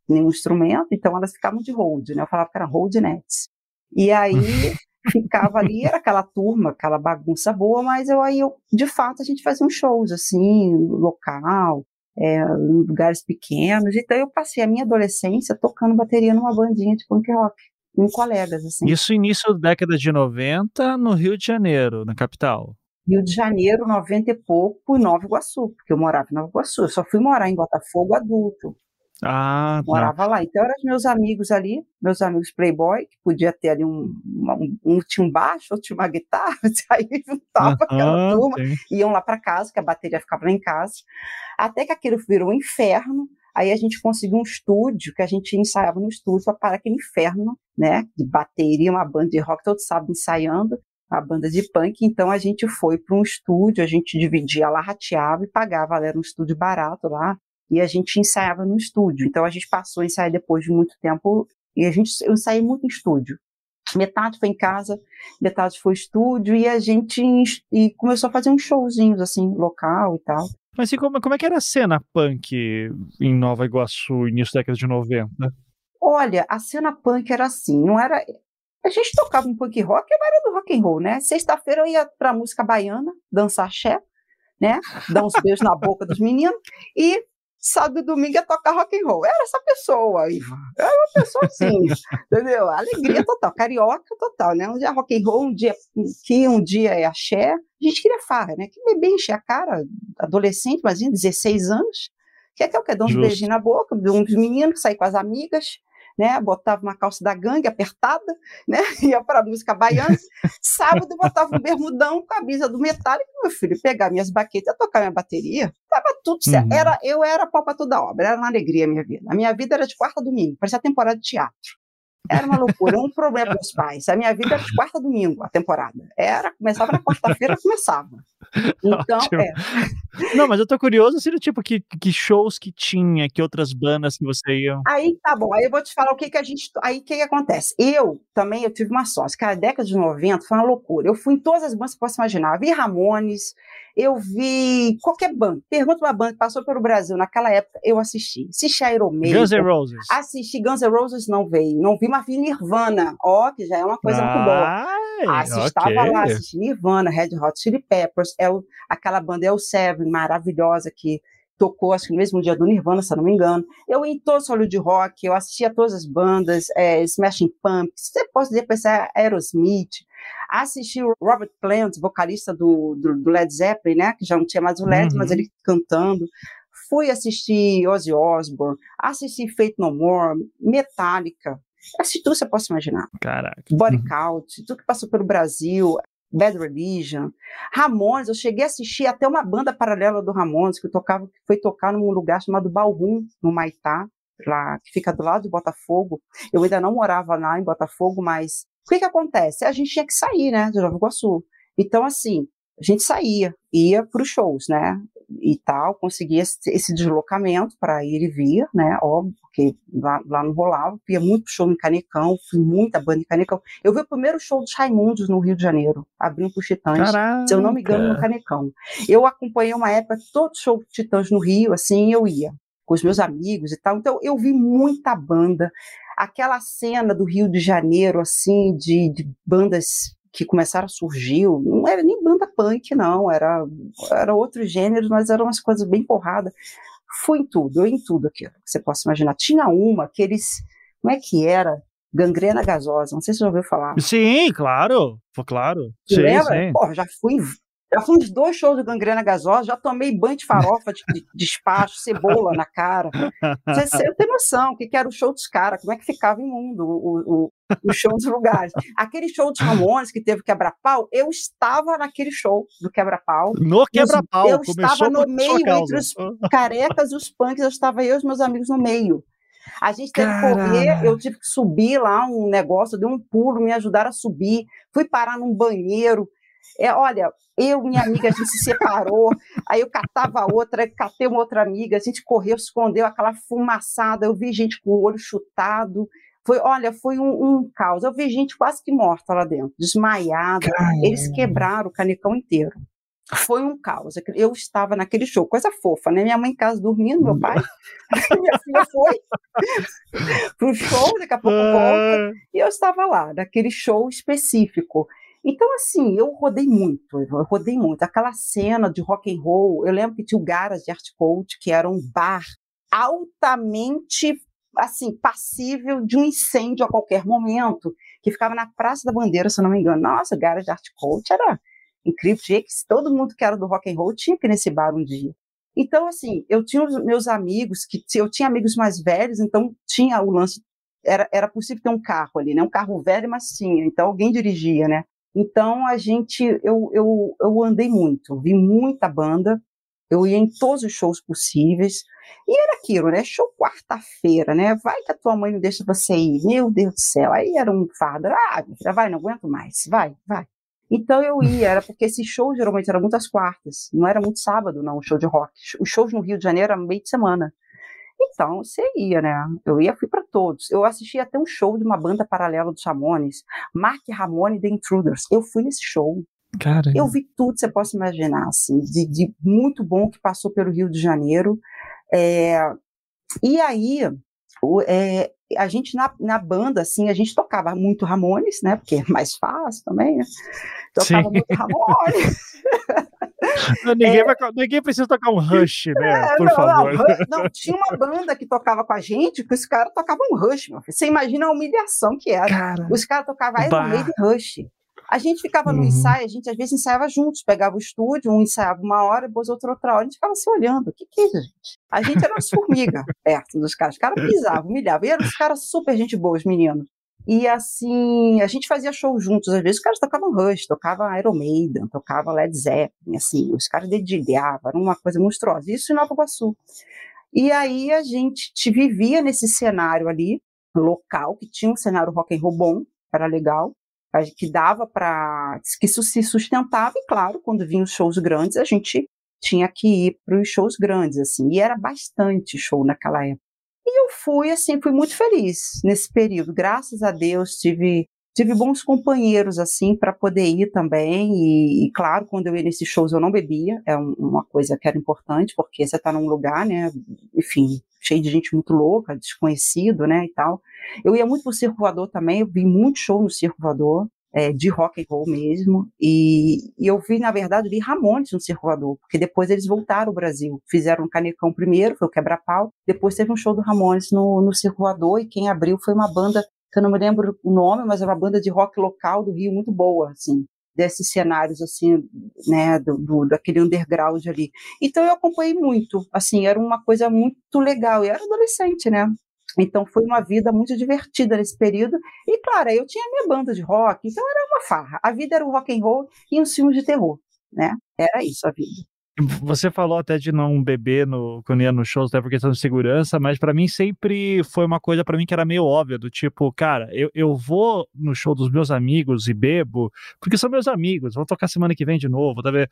nenhum instrumento, então elas ficavam de hold, né? Eu falava que era hold nets. E aí ficava ali, era aquela turma, aquela bagunça boa, mas eu aí, eu, de fato, a gente fazia uns shows, assim, local, é, em lugares pequenos. Então eu passei a minha adolescência tocando bateria numa bandinha de punk rock, com colegas, assim. Isso início da década de 90 no Rio de Janeiro, na capital. Rio de Janeiro, 90 e pouco, e Nova Iguaçu, porque eu morava em Nova Iguaçu. Eu só fui morar em Botafogo adulto. Ah, tá. Morava lá. Então eram meus amigos ali, meus amigos playboy, que podia ter ali um, um, um tinha um baixo, outro tinha uma guitarra, aí juntava uhum, aquela turma, sim. iam lá para casa, que a bateria ficava lá em casa. Até que aquilo virou um inferno. Aí a gente conseguiu um estúdio, que a gente ensaiava no estúdio para parar aquele inferno, né? De bateria, uma banda de rock todo sábado ensaiando, a banda de punk. Então a gente foi para um estúdio, a gente dividia lá, rateava e pagava. Era um estúdio barato lá, e a gente ensaiava no estúdio. Então a gente passou a ensaiar depois de muito tempo e a gente eu ensaiei muito em estúdio. Metade foi em casa, metade foi estúdio e a gente e começou a fazer uns showzinhos assim, local e tal. Mas e como, como é que era a cena punk em Nova Iguaçu, início da década de 90? Olha, a cena punk era assim, não era a gente tocava um punk rock, mas era do rock and roll, né? Sexta-feira eu ia pra música baiana, dançar axé, né? Dar uns beijos na boca dos meninos e sábado e domingo ia tocar rock and roll. Era essa pessoa, Ivan. Era uma pessoa assim, entendeu? Alegria total, carioca total, né? Um dia rock and roll, um dia que um dia é axé. A gente queria farra, né? Que bebê encher a cara, adolescente, imagina, 16 anos. Quer que eu quero dar uns beijinhos na boca, uns meninos, sair com as amigas né? Botava uma calça da gangue apertada, né? Ia para música baiana. Sábado botava um bermudão, camisa do metálico, meu filho, pegar minhas baquetas, tocar minha bateria. Tava tudo certo. Uhum. Era, eu era pau para toda obra, era uma alegria a minha vida. A minha vida era de quarta a domingo, parecia temporada de teatro. Era uma loucura, um problema para os pais. A minha vida era de quarta a domingo, a temporada. Era, começava na quarta-feira, começava. Então, é. Não, mas eu tô curioso, assim, do tipo, que, que shows que tinha, que outras bandas que você ia. Aí tá bom, aí eu vou te falar o que que a gente. Aí o que que acontece? Eu também, eu tive uma sócia, que a década de 90 foi uma loucura. Eu fui em todas as bandas que posso imaginar. Eu vi Ramones, eu vi qualquer banda. Pergunta uma banda que passou pelo Brasil naquela época, eu assisti. Assisti Iron Maiden. Guns N' Roses. Assisti Guns N' Roses, não veio. Não vi, mas vi Nirvana. Ó, que já é uma coisa ah, muito boa. Assistava okay. lá, assisti Nirvana, Red Hot Chili Peppers, é o, aquela banda é o Seven, maravilhosa, que tocou, acho que no mesmo dia do Nirvana, se eu não me engano. Eu em todos os olhos de rock, eu assistia todas as bandas, é, Smashing Pumpkins, você pode dizer pensar Aerosmith, assisti o Robert Plant, vocalista do, do, do, Led Zeppelin, né, que já não tinha mais o Led, uhum. mas ele cantando. Fui assistir Ozzy Osbourne, assisti Fate No More, Metallica, assisti tudo que você possa imaginar. Caraca. Body uhum. Count, tudo que passou pelo Brasil, Bad Religion, Ramones, eu cheguei a assistir até uma banda paralela do Ramones, que tocava, que foi tocar num lugar chamado Balrum, no Maitá, lá, que fica do lado de Botafogo. Eu ainda não morava lá em Botafogo, mas o que que acontece? A gente tinha que sair, né, de Nova Iguaçu. Então, assim, a gente saía, ia para os shows, né? E tal, consegui esse, esse deslocamento para ir e vir, né? Óbvio, porque lá, lá não rolava. Ia muito show em Canecão, fui muita banda em Canecão. Eu vi o primeiro show dos Raimundos no Rio de Janeiro, abrindo para os Titãs, Caraca. se eu não me engano, no Canecão. Eu acompanhei uma época todo show dos Titãs no Rio, assim, eu ia com os meus amigos e tal. Então eu vi muita banda. Aquela cena do Rio de Janeiro, assim, de, de bandas que começaram a surgir, não era nem banda punk, não, era, era outros gêneros, mas eram umas coisas bem porradas. Fui em tudo, eu em tudo aquilo que você possa imaginar. Tinha uma que eles, como é que era? Gangrena gasosa, não sei se você já ouviu falar. Sim, claro, claro. Sim, lembra? sim. Pô, já fui em já fui uns dois shows do Gangrena Gasosa, já tomei banho de farofa de, de despacho, cebola na cara. Você, você tem noção o que, que era o show dos caras, como é que ficava imundo o, o, o show dos lugares. Aquele show dos Ramones que teve quebra-pau, eu estava naquele show do quebra-pau. No quebra-pau, Eu estava no meio entre os carecas e os punks, eu estava eu e os meus amigos no meio. A gente teve que correr, eu tive que subir lá um negócio, eu dei um pulo, me ajudaram a subir, fui parar num banheiro. É, olha, eu e minha amiga, a gente se separou, aí eu catava outra, catei uma outra amiga, a gente correu, escondeu, aquela fumaçada, eu vi gente com o olho chutado. Foi, olha, foi um, um caos. Eu vi gente quase que morta lá dentro, desmaiada. Eles quebraram o canecão inteiro. Foi um caos. Eu estava naquele show, coisa fofa, né? Minha mãe em casa dormindo, meu pai. minha filha foi pro show, daqui a pouco volta. Ah, E eu estava lá, naquele show específico. Então, assim, eu rodei muito, eu rodei muito. Aquela cena de rock and roll, eu lembro que tinha o Garage Art Code, que era um bar altamente, assim, passível de um incêndio a qualquer momento, que ficava na Praça da Bandeira, se eu não me engano. Nossa, o Garage Art Code era incrível, tinha que, todo mundo que era do rock and roll tinha que ir nesse bar um dia. Então, assim, eu tinha os meus amigos, que eu tinha amigos mais velhos, então tinha o lance, era, era possível ter um carro ali, né? Um carro velho, mas tinha, então alguém dirigia, né? Então a gente, eu, eu, eu andei muito, vi muita banda, eu ia em todos os shows possíveis, e era aquilo, né? Show quarta-feira, né? Vai que a tua mãe não deixa você ir, meu Deus do céu, aí era um fardo, ah, minha filha, vai, não aguento mais, vai, vai. Então eu ia, era porque esse show geralmente era muitas quartas, não era muito sábado, não, o show de rock. Os shows no Rio de Janeiro eram meio de semana. Então, você ia, né? Eu ia, fui para todos. Eu assisti até um show de uma banda paralela dos Ramones, Mark Ramone The Intruders. Eu fui nesse show. Cara, Eu vi tudo que você possa imaginar, assim, de, de muito bom que passou pelo Rio de Janeiro. É, e aí, o- é, a gente na, na banda, assim, a gente tocava muito Ramones, né? Porque é mais fácil também, né? Tocava Sim. muito Ramones. ninguém, vai, ninguém precisa tocar um rush, né? É, Por não, favor. Não, Rush- não, tinha uma banda que tocava com a gente, que os caras tocavam Rush, meu filho. Você imagina a humilhação que era. Cara, Os caras tocavam Iron Bah. Maiden e Rush. A gente ficava no Uhum. ensaio, a gente às vezes ensaiava juntos, pegava o estúdio, um ensaiava uma hora, depois outro outra hora, a gente ficava se olhando. O que que é isso, gente? A gente era umas formigas perto dos caras. Os caras pisavam, humilhavam. E eram os caras super gente boa, os meninos. E assim, a gente fazia show juntos. Às vezes os caras tocavam Rush, tocavam Iron Maiden, tocavam Led Zeppelin, assim, os caras dedilhavam, era uma coisa monstruosa. Isso em Nova Iguaçu. E aí a gente te vivia nesse cenário ali, local, que tinha um cenário rock and roll bom, era legal, que dava para que isso se sustentava e claro, quando vinham os shows grandes, a gente tinha que ir para os shows grandes assim, e era bastante show naquela época. E eu fui assim, fui muito feliz nesse período. Graças a Deus tive tive bons companheiros assim para poder ir também. E, e, claro, quando eu ia nesses shows eu não bebia, é um- uma coisa que era importante, porque você está num lugar, né, enfim, cheio de gente muito louca, desconhecido, né, e tal. Eu ia muito pro Circo Voador também, eu vi muito show no Circo Voador, é, de rock and roll mesmo, e, e eu vi, na verdade, vi Ramones no Circo Voador, porque depois eles voltaram ao Brasil, fizeram um Canecão primeiro, foi o Quebra-Pau, depois teve um show do Ramones no, no Circo Voador, e quem abriu foi uma banda, eu não me lembro o nome, mas é uma banda de rock local do Rio muito boa, assim, desses cenários, assim, né, do, do- daquele underground ali. Então eu acompanhei muito, assim, era uma coisa muito legal, eu era adolescente, né, então foi uma vida muito divertida nesse período. E claro, eu tinha minha banda de rock, então era uma farra. A vida era o rock and roll e uns filmes de terror, né? Era isso a vida. Você falou até de não beber no, quando ia no show, até por questão de segurança, mas para mim sempre foi uma coisa para mim que era meio óbvia, do tipo, cara, eu, eu vou no show dos meus amigos e bebo, porque são meus amigos, vou tocar semana que vem de novo, tá vendo?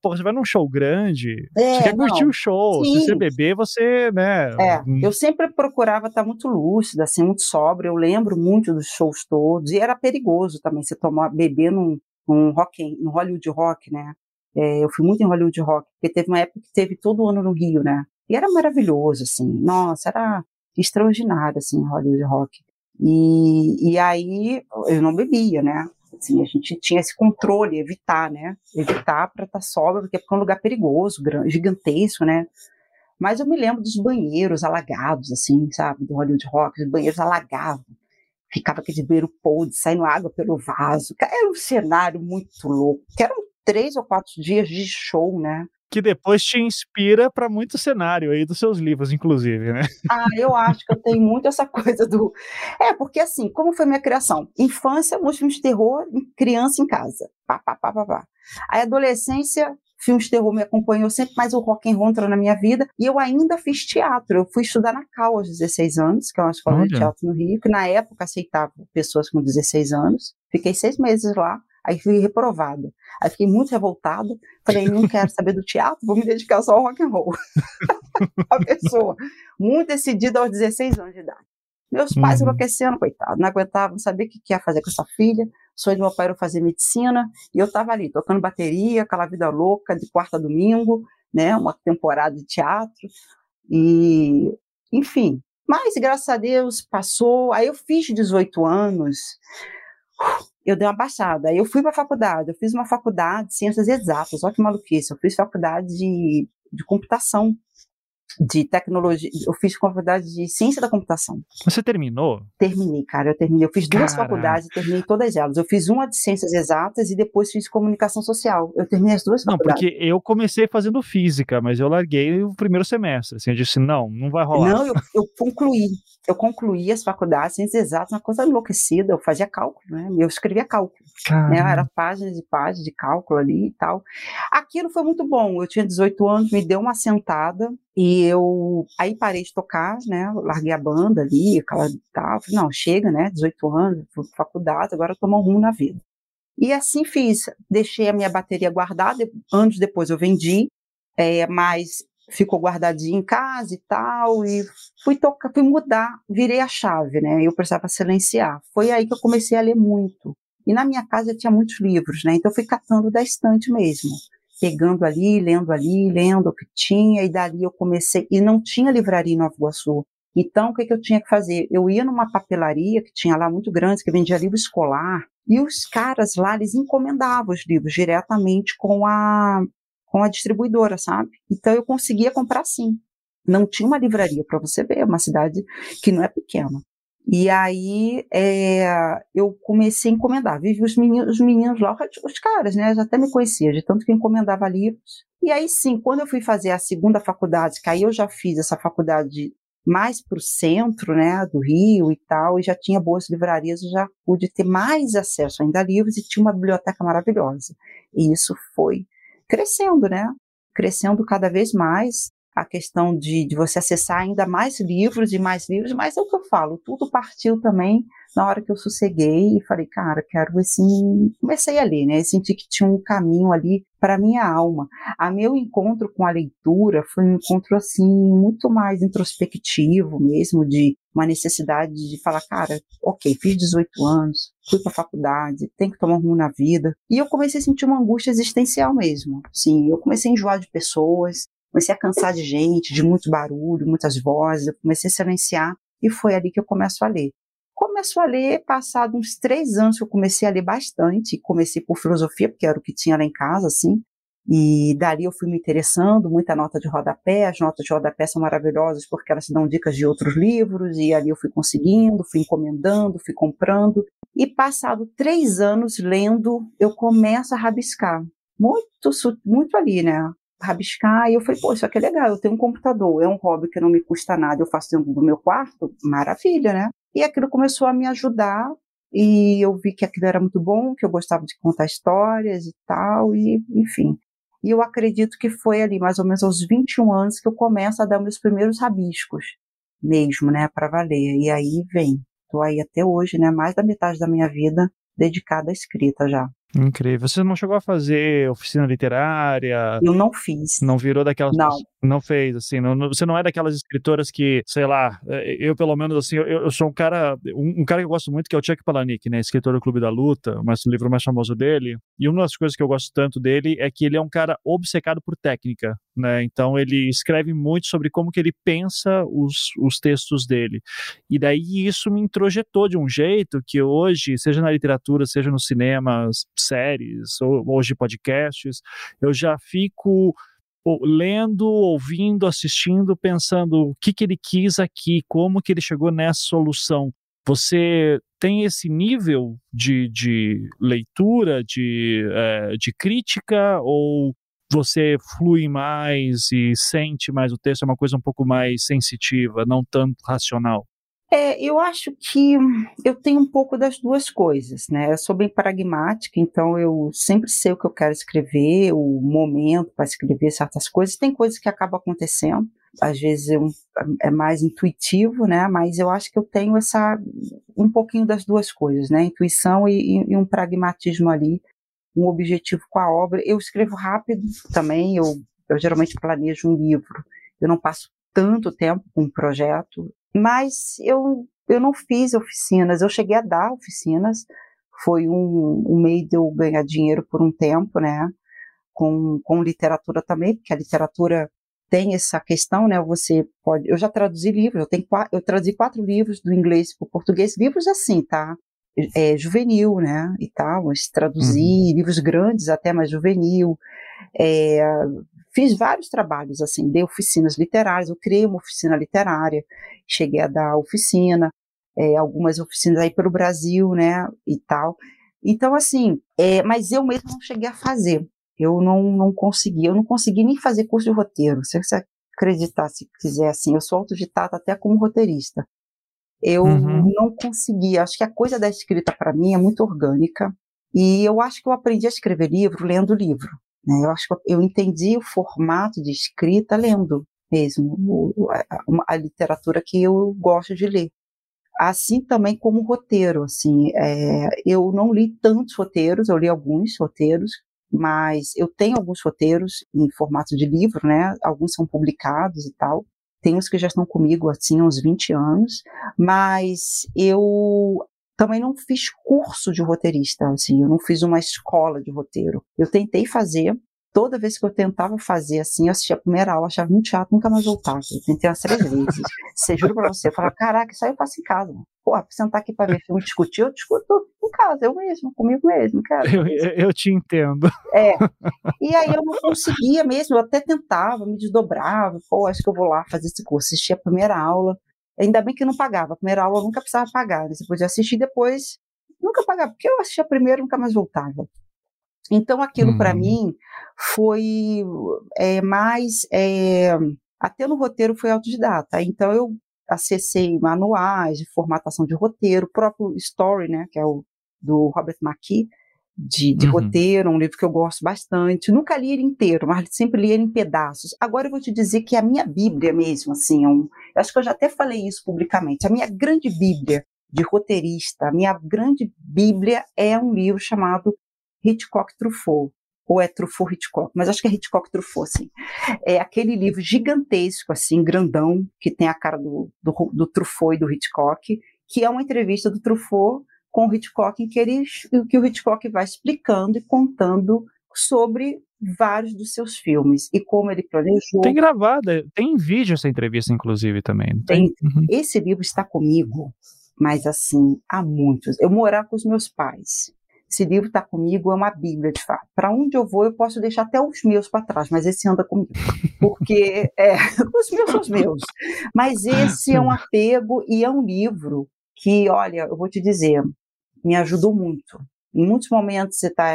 Porra, você vai num show grande, é, você quer não. curtir o show, Sim. se você beber, você, né... É, eu sempre procurava estar muito lúcida, assim, muito sóbria, eu lembro muito dos shows todos, e era perigoso também, você tomar, beber num, num rock, no Hollywood Rock, né? É, eu fui muito em Hollywood Rock, porque teve uma época que teve todo ano no Rio, né? E era maravilhoso, assim. Nossa, era extraordinário, assim, Hollywood Rock. E, e aí eu não bebia, né? Assim, a gente tinha esse controle, evitar, né? Evitar para estar tá sóbrio, porque é um lugar perigoso, gigantesco, né? Mas eu me lembro dos banheiros alagados, assim, sabe? Do Hollywood Rock, os banheiros alagavam. Ficava aquele banheiro podre, saindo água pelo vaso. Era um cenário muito louco. Que eram três ou quatro dias de show, né? Que depois te inspira para muito cenário aí dos seus livros, inclusive, né? Ah, eu acho que eu tenho muito essa coisa do. É, porque assim, como foi minha criação? Infância, muitos filmes de terror, criança em casa. Pá, pá, pá, pá, pá. Aí, adolescência, filmes de terror me acompanhou sempre, mas o rock and roll entrou na minha vida. E eu ainda fiz teatro. Eu fui estudar na CAU aos 16 anos, que é uma escola Olha. de teatro no Rio, que na época aceitava pessoas com 16 anos. Fiquei seis meses lá. Aí fui reprovada. Aí fiquei muito revoltada. Falei, não quero saber do teatro, vou me dedicar só ao rock and roll. a pessoa muito decidida aos 16 anos de idade. Meus pais uhum. enlouquecendo, coitado, não aguentavam saber o que, que ia fazer com essa filha. O sonho do meu pai era fazer medicina, e eu estava ali, tocando bateria, aquela vida louca, de quarta a domingo, né, uma temporada de teatro, e, enfim. Mas, graças a Deus, passou. Aí eu fiz 18 anos, eu dei uma baixada. Aí eu fui para a faculdade, eu fiz uma faculdade de ciências exatas, olha que maluquice, eu fiz faculdade de, de computação de tecnologia, eu fiz faculdade de ciência da computação. Você terminou? Terminei, cara, eu terminei. Eu fiz duas Caraca. faculdades e terminei todas elas. Eu fiz uma de ciências exatas e depois fiz comunicação social. Eu terminei as duas não, faculdades. Não, porque eu comecei fazendo física, mas eu larguei o primeiro semestre. Assim, eu disse, não, não vai rolar. Não, eu, eu concluí. Eu concluí as faculdades, ciências exatas, uma coisa enlouquecida. Eu fazia cálculo, né? Eu escrevia cálculo. Né? Era páginas e páginas de cálculo ali e tal. Aquilo foi muito bom. Eu tinha 18 anos, me deu uma sentada e eu aí parei de tocar, né? Larguei a banda ali, aquela tal. Falei, não, chega, né? 18 anos, faculdade, agora tomar um rumo na vida. E assim fiz. Deixei a minha bateria guardada. Anos depois eu vendi, é, mas ficou guardadinha em casa e tal. E fui tocar, fui mudar, virei a chave, né? Eu precisava silenciar. Foi aí que eu comecei a ler muito. E na minha casa tinha muitos livros, né? Então eu fui catando da estante mesmo pegando ali, lendo ali, lendo o que tinha, e dali eu comecei, e não tinha livraria em Nova Iguaçu. Então, o que, que eu tinha que fazer? Eu ia numa papelaria que tinha lá muito grande, que vendia livro escolar, e os caras lá, eles encomendavam os livros diretamente com a, com a distribuidora, sabe? Então, eu conseguia comprar sim. Não tinha uma livraria, para você ver, é uma cidade que não é pequena. E aí é, eu comecei a encomendar. Vivi os meninos, os meninos lá, os caras, né? Já até me conhecia, de tanto que encomendava livros. E aí sim, quando eu fui fazer a segunda faculdade, que aí eu já fiz essa faculdade mais para o centro, né, do Rio e tal, e já tinha boas livrarias, eu já pude ter mais acesso ainda a livros e tinha uma biblioteca maravilhosa. E isso foi crescendo, né? Crescendo cada vez mais a questão de, de você acessar ainda mais livros e mais livros, mas é o que eu falo, tudo partiu também na hora que eu sosseguei e falei, cara, quero assim, comecei a ler, né? senti que tinha um caminho ali para minha alma. A meu encontro com a leitura foi um encontro assim muito mais introspectivo mesmo, de uma necessidade de falar, cara, ok, fiz 18 anos, fui para a faculdade, tenho que tomar um rumo na vida. E eu comecei a sentir uma angústia existencial mesmo. Sim, eu comecei a enjoar de pessoas, comecei a cansar de gente, de muito barulho, muitas vozes, eu comecei a silenciar e foi ali que eu começo a ler. Começo a ler, passado uns três anos que eu comecei a ler bastante, comecei por filosofia, porque era o que tinha lá em casa, assim, e dali eu fui me interessando, muita nota de rodapé, as notas de rodapé são maravilhosas porque elas dão dicas de outros livros, e ali eu fui conseguindo, fui encomendando, fui comprando, e passado três anos lendo, eu começo a rabiscar, muito, muito ali, né? Rabiscar, e eu falei, pô, isso aqui é legal, eu tenho um computador, é um hobby que não me custa nada, eu faço dentro do meu quarto, maravilha, né? E aquilo começou a me ajudar, e eu vi que aquilo era muito bom, que eu gostava de contar histórias e tal, e enfim. E eu acredito que foi ali, mais ou menos aos 21 anos, que eu começo a dar meus primeiros rabiscos, mesmo, né, para valer. E aí vem. Estou aí até hoje, né, mais da metade da minha vida dedicada à escrita já. Incrível. Você não chegou a fazer oficina literária? Eu não fiz. Não virou daquelas. Não. Não fez, assim. Não, você não é daquelas escritoras que, sei lá, é, eu pelo menos, assim, eu, eu sou um cara. Um, um, cara que eu gosto muito que é o Chuck Palahniuk, né? Escritor do Clube da Luta, o livro mais famoso dele. E uma das coisas que eu gosto tanto dele é que ele é um cara obcecado por técnica, né? Então ele escreve muito sobre como que ele pensa os, os textos dele. E daí isso me introjetou de um jeito que hoje, seja na literatura, seja no cinema, séries, ou hoje podcasts, eu já fico lendo, ouvindo, assistindo, pensando o que, que ele quis aqui, como que ele chegou nessa solução. Você tem esse nível de, de leitura, de, é, de crítica, ou você flui mais e sente mais o texto, é uma coisa um pouco mais sensitiva, não tanto racional? É, eu acho que eu tenho um pouco das duas coisas, né? Eu sou bem pragmática, então eu sempre sei o que eu quero escrever, o momento para escrever certas coisas. Tem coisas que acabam acontecendo, às vezes é, um, é mais intuitivo, né? Mas eu acho que eu tenho essa um pouquinho das duas coisas, né? Intuição e, e um pragmatismo ali, um objetivo com a obra. Eu escrevo rápido também. Eu, eu geralmente planejo um livro. Eu não passo tanto tempo com um projeto mas eu, eu não fiz oficinas, eu cheguei a dar oficinas, foi um, um meio de eu ganhar dinheiro por um tempo, né? Com, com literatura também, porque a literatura tem essa questão, né? Você pode. Eu já traduzi livros, eu tenho eu traduzi quatro livros do inglês para o português, livros assim, tá? É, juvenil, né? E tal, mas traduzi uhum. livros grandes até, mas juvenil. É, Fiz vários trabalhos, assim, dei oficinas literárias, eu criei uma oficina literária, cheguei a dar oficina, é, algumas oficinas aí pelo Brasil, né, e tal. Então, assim, é, mas eu mesmo não cheguei a fazer. Eu não, não consegui, eu não consegui nem fazer curso de roteiro. Se você acreditar, se quiser, assim, eu sou autodidata até como roteirista. Eu uhum. não consegui, acho que a coisa da escrita para mim é muito orgânica. E eu acho que eu aprendi a escrever livro lendo livro. Né? Eu acho que eu entendi o formato de escrita lendo mesmo a, a, literatura que eu gosto de ler. Assim também como roteiro, assim, é, eu não li tantos roteiros, eu li alguns roteiros, mas eu tenho alguns roteiros em formato de livro, né? Alguns são publicados e tal. Tem uns que já estão comigo assim há uns 20 anos, mas eu também não fiz curso de roteirista, assim, eu não fiz uma escola de roteiro. Eu tentei fazer, toda vez que eu tentava fazer assim, eu assistia a primeira aula, achava muito chato, nunca mais voltava. Eu tentei umas três vezes. Você juro pra você, eu falava, caraca, isso aí eu faço em casa. Pô, pra sentar aqui pra ver filme discutir, eu discuto em casa, eu mesmo, comigo mesmo, cara. Eu, eu te entendo. É. E aí eu não conseguia mesmo, eu até tentava, me desdobrava, pô, acho que eu vou lá fazer esse curso. Assistia a primeira aula, Ainda bem que não pagava. A primeira aula eu nunca precisava pagar. Né? Você podia assistir depois, nunca pagava, porque eu assistia primeiro e nunca mais voltava. Então aquilo uhum. para mim foi é, mais. É, até no roteiro foi autodidata. Então eu acessei manuais de formatação de roteiro, próprio Story, né, que é o do Robert McKee, de, de uhum. roteiro, um livro que eu gosto bastante. Nunca li ele inteiro, mas sempre li ele em pedaços. Agora eu vou te dizer que a minha Bíblia mesmo, assim, é um, eu acho que eu já até falei isso publicamente, a minha grande Bíblia de roteirista, a minha grande Bíblia é um livro chamado Hitchcock Truffaut, ou é Truffaut Hitchcock, mas acho que é Hitchcock Truffaut, sim. É aquele livro gigantesco, assim, grandão, que tem a cara do, do, do Truffaut e do Hitchcock, que é uma entrevista do Truffaut com o Hitchcock, em que, ele, que o Hitchcock vai explicando e contando sobre vários dos seus filmes e como ele planejou. Tem gravada, tem vídeo essa entrevista, inclusive, também. Tem. Uhum. Esse livro está comigo, mas assim, há muitos. Eu morar com os meus pais. Esse livro está comigo, é uma bíblia, de fato. Para onde eu vou, eu posso deixar até os meus para trás, mas esse anda comigo. Porque é, os meus são os meus. Mas esse é um apego e é um livro que, olha, eu vou te dizer, me ajudou muito. Em muitos momentos você está,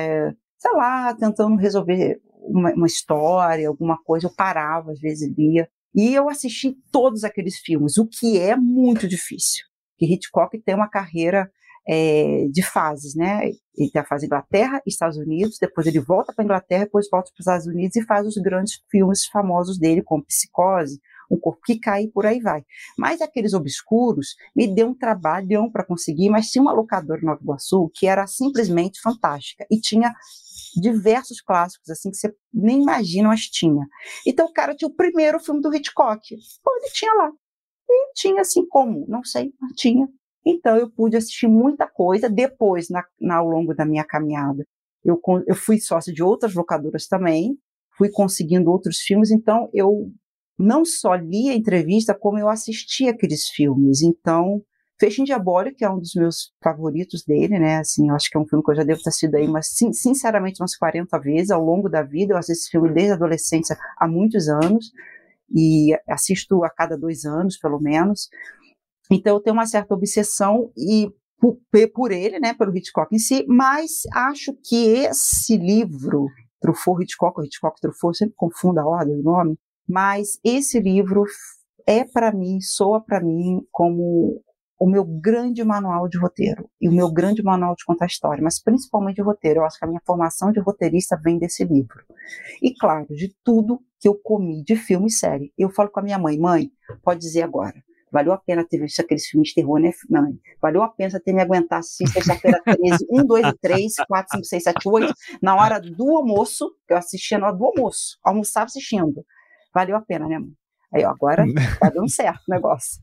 sei lá, tentando resolver uma, uma, história, alguma coisa, eu parava, às vezes lia. E eu assisti todos aqueles filmes, o que é muito difícil. Que Hitchcock tem uma carreira é, de fases, né? Ele tem a fase Inglaterra, Estados Unidos, depois ele volta para Inglaterra, depois volta para os Estados Unidos e faz os grandes filmes famosos dele, como Psicose, Um Corpo que Cai e por aí vai. Mas aqueles obscuros me deu um trabalhão para conseguir, mas tinha uma locadora em Nova Iguaçu que era simplesmente fantástica e tinha diversos clássicos, assim, que você nem imagina, mas tinha. Então o cara tinha o primeiro filme do Hitchcock. Pô, ele tinha lá. E tinha assim como? Não sei, mas tinha. Então eu pude assistir muita coisa. Depois, na, na, ao longo da minha caminhada, eu, eu fui sócio de outras locadoras também, fui conseguindo outros filmes, então eu não só li a entrevista, como eu assisti aqueles filmes. Então, Fechinho Diabólico, que é um dos meus favoritos dele, né? Assim, eu acho que é um filme que eu já devo ter sido aí, mas sinceramente, umas 40 vezes ao longo da vida. Eu assisto esse filme desde a adolescência há muitos anos e assisto a cada dois anos, pelo menos. Então, eu tenho uma certa obsessão e por, por ele, né, pelo Hitchcock em si, mas acho que esse livro, Truffaut, Hitchcock, Hitchcock, Truffaut, sempre confundo a ordem do nome, mas esse livro é para mim, soa para mim como o meu grande manual de roteiro e o meu grande manual de contar história, mas principalmente de roteiro. Eu acho que a minha formação de roteirista vem desse livro. E claro, de tudo que eu comi de filme e série. Eu falo com a minha mãe, mãe, pode dizer agora. Valeu a pena ter visto aqueles filmes de terror, né, mãe? Valeu a pena ter me aguentado assistir sexta-feira 13, 1, 2 e 3, 4, 5, 6, 7, 8, na hora do almoço, que eu assistia na hora do almoço, almoçava assistindo. Valeu a pena, né, mãe? Aí, ó, agora tá dando certo o negócio.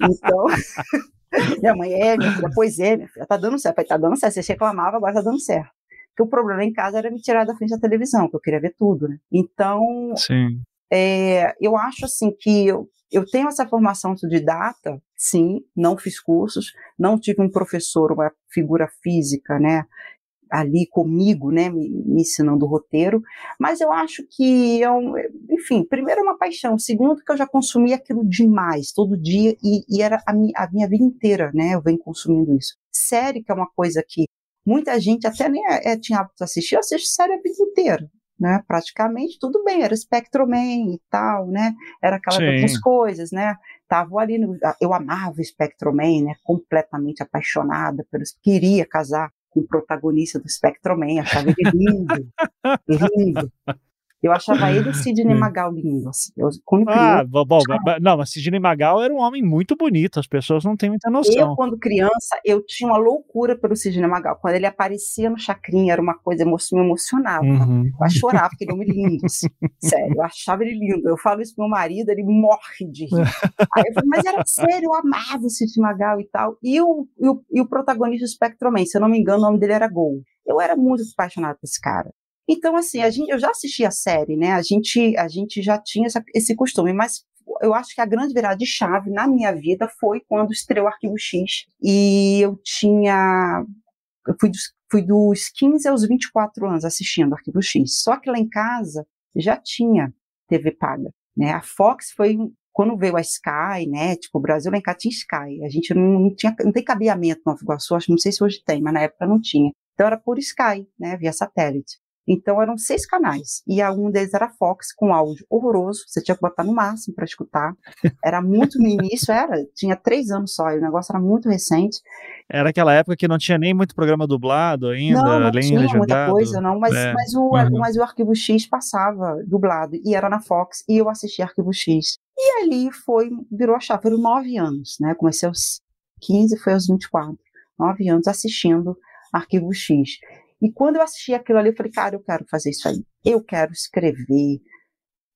Então, minha mãe é, minha filha, pois é, minha filha, tá dando certo. Falei, tá dando certo. Você reclamava, agora tá dando certo. Porque o problema em casa era me tirar da frente da televisão, que eu queria ver tudo, né? Então, é, eu acho assim que eu, eu tenho essa formação autodidata, sim, não fiz cursos, não tive um professor, uma figura física, né, ali comigo, né, me, me, ensinando o roteiro, mas eu acho que, é um, enfim, primeiro é uma paixão, segundo que eu já consumi aquilo demais, todo dia, e, e era a minha, a minha, vida inteira, né, eu venho consumindo isso. Série, que é uma coisa que muita gente até nem é, é tinha hábito de assistir, eu assisto série a vida inteira, né, praticamente tudo bem, era Spectroman e tal, né, era aquelas coisas, né, tava ali, no, eu amava o Spectroman, né, completamente apaixonada, pelos, queria casar com o protagonista do Spectroman, achava ele lindo, lindo. Eu achava ele o Sidney Magal lindo. Assim. Eu, ah, bom, bom, não, mas Sidney Magal era um homem muito bonito, as pessoas não têm muita noção. Eu, quando criança, eu tinha uma loucura pelo Sidney Magal. Quando ele aparecia no Chacrinha, era uma coisa, me emocionava. Uhum. Eu chorava, porque ele é um homem lindo. Assim. Sério, eu achava ele lindo. Eu falo isso pro meu marido, ele morre de rir. Aí eu falei, mas era sério, eu amava o Sidney Magal e tal. E o, e o, e o protagonista do Spectroman, se eu não me engano, o nome dele era Gol. Eu era muito apaixonada por esse cara. Então, assim, a gente, eu já assisti a série, né? A gente, a gente já tinha essa, esse costume, mas eu acho que a grande virada de chave na minha vida foi quando estreou o Arquivo X. E eu tinha. Eu fui dos, fui dos 15 aos 24 anos assistindo Arquivo X. Só que lá em casa já tinha TV paga. Né? A Fox foi. Quando veio a Sky, né? Tipo, o Brasil lá em casa tinha Sky. A gente não, não tinha. Não tem cabeamento no Nova Iguaçu, acho, não sei se hoje tem, mas na época não tinha. Então era por Sky, né? Via satélite. Então eram seis canais e um deles era Fox com áudio horroroso. Você tinha que botar no máximo para escutar. Era muito no início, era tinha três anos só. E o negócio era muito recente. Era aquela época que não tinha nem muito programa dublado ainda, não, não além tinha legendado. muita coisa, não. Mas, é. mas, o, uhum. mas o Arquivo X passava dublado e era na Fox e eu assistia Arquivo X. E ali foi virou a chave. Foram nove anos, né? Comecei aos 15, foi aos 24. Nove anos assistindo Arquivo X. E quando eu assisti aquilo ali, eu falei, cara, eu quero fazer isso aí. Eu quero escrever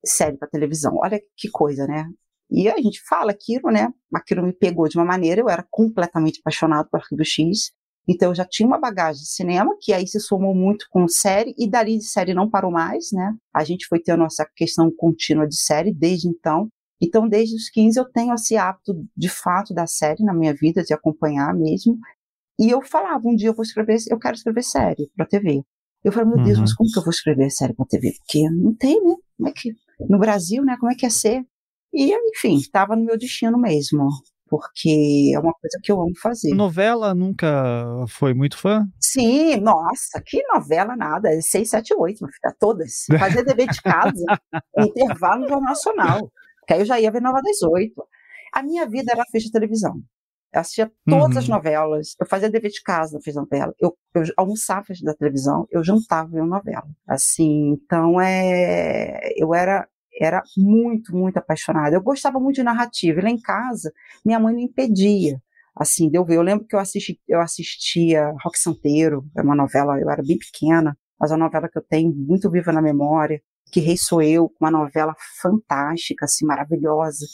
série para televisão. Olha que coisa, né? E a gente fala aquilo, né? Aquilo me pegou de uma maneira, eu era completamente apaixonado por Arquivo X. Então eu já tinha uma bagagem de cinema, que aí se somou muito com série, e dali de série não parou mais, né? A gente foi tendo essa questão contínua de série desde então. Então, desde os 15 eu tenho esse hábito de fato da série na minha vida, de acompanhar mesmo. E eu falava, um dia eu vou escrever, eu quero escrever série para TV. Eu falei, meu Deus, uhum. mas como que eu vou escrever série para TV? Porque não tem, né? Como é que no Brasil, né? Como é que ia ser? E enfim, estava no meu destino mesmo, porque é uma coisa que eu amo fazer. Novela nunca foi muito fã? Sim, nossa, que novela nada, é 6, 7, 8, meu filho, todas. Fazer dever de casa, intervalo no Jornal Nacional, que aí eu já ia ver Nova das Oito. A minha vida era feita de televisão. Eu assistia todas uhum. as novelas. Eu fazia dever de casa, fiz novela. Eu, eu almoçava da televisão, eu jantava vendo novela. Assim, então é, eu era era muito, muito apaixonada. Eu gostava muito de narrativa. E lá em casa, minha mãe me impedia, assim, de eu ver. Eu lembro que eu, assisti, eu assistia Rock Santeiro, é uma novela, eu era bem pequena, mas é uma novela que eu tenho muito viva na memória. Que Rei Sou Eu, uma novela fantástica, assim, maravilhosa,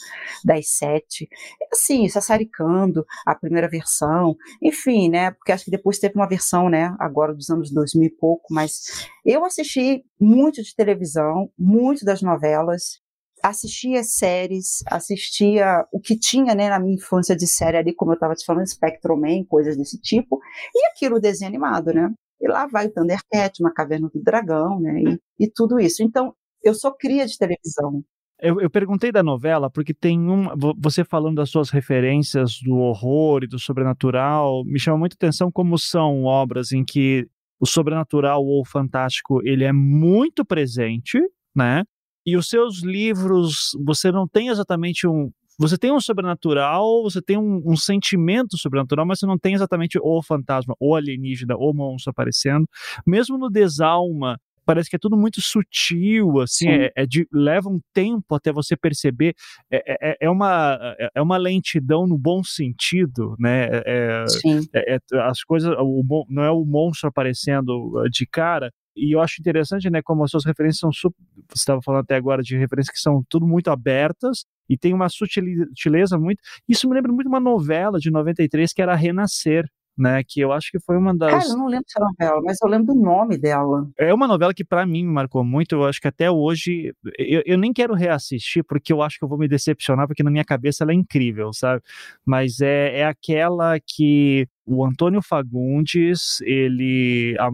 das sete. Assim, Sassaricando, a primeira versão, enfim, né, porque acho que depois teve uma versão, né, agora dos anos 2000 e pouco, mas eu assisti muito de televisão, muito das novelas, assistia séries, assistia o que tinha, né, na minha infância de série ali, como eu estava te falando, Spectrum Man, coisas desse tipo, e aquilo, desenho animado, né, e lá vai o Thundercat, uma caverna do dragão, né? E, e tudo isso. Então, eu sou cria de televisão. Eu, eu, perguntei da novela porque tem um. Você falando das suas referências do horror e do sobrenatural, me chama muita atenção como são obras em que o sobrenatural ou o fantástico ele é muito presente, né? E os seus livros, você não tem exatamente um, você tem um sobrenatural, você tem um, um, sentimento sobrenatural, mas você não tem exatamente o fantasma, o alienígena, o monstro aparecendo. Mesmo no Desalma, parece que é tudo muito sutil, assim, é, é, de, leva um tempo até você perceber. É, é, é uma, é, é uma lentidão no bom sentido, né? É, é, é as coisas, o, não é o monstro aparecendo ah, de cara, e eu acho interessante, né, como as suas referências são super, você estava falando até agora de referências que são tudo muito abertas e tem uma sutileza muito. Isso me lembra muito uma novela de 93 que era Renascer, né? Que eu acho que foi uma das. Cara, eu não lembro dessa novela, mas eu lembro do nome dela. É uma novela que para mim me marcou muito. Eu acho que até hoje eu, eu nem quero reassistir porque eu acho que eu vou me decepcionar porque na minha cabeça ela é incrível, sabe? Mas é, é aquela que o Antônio Fagundes, ele, a,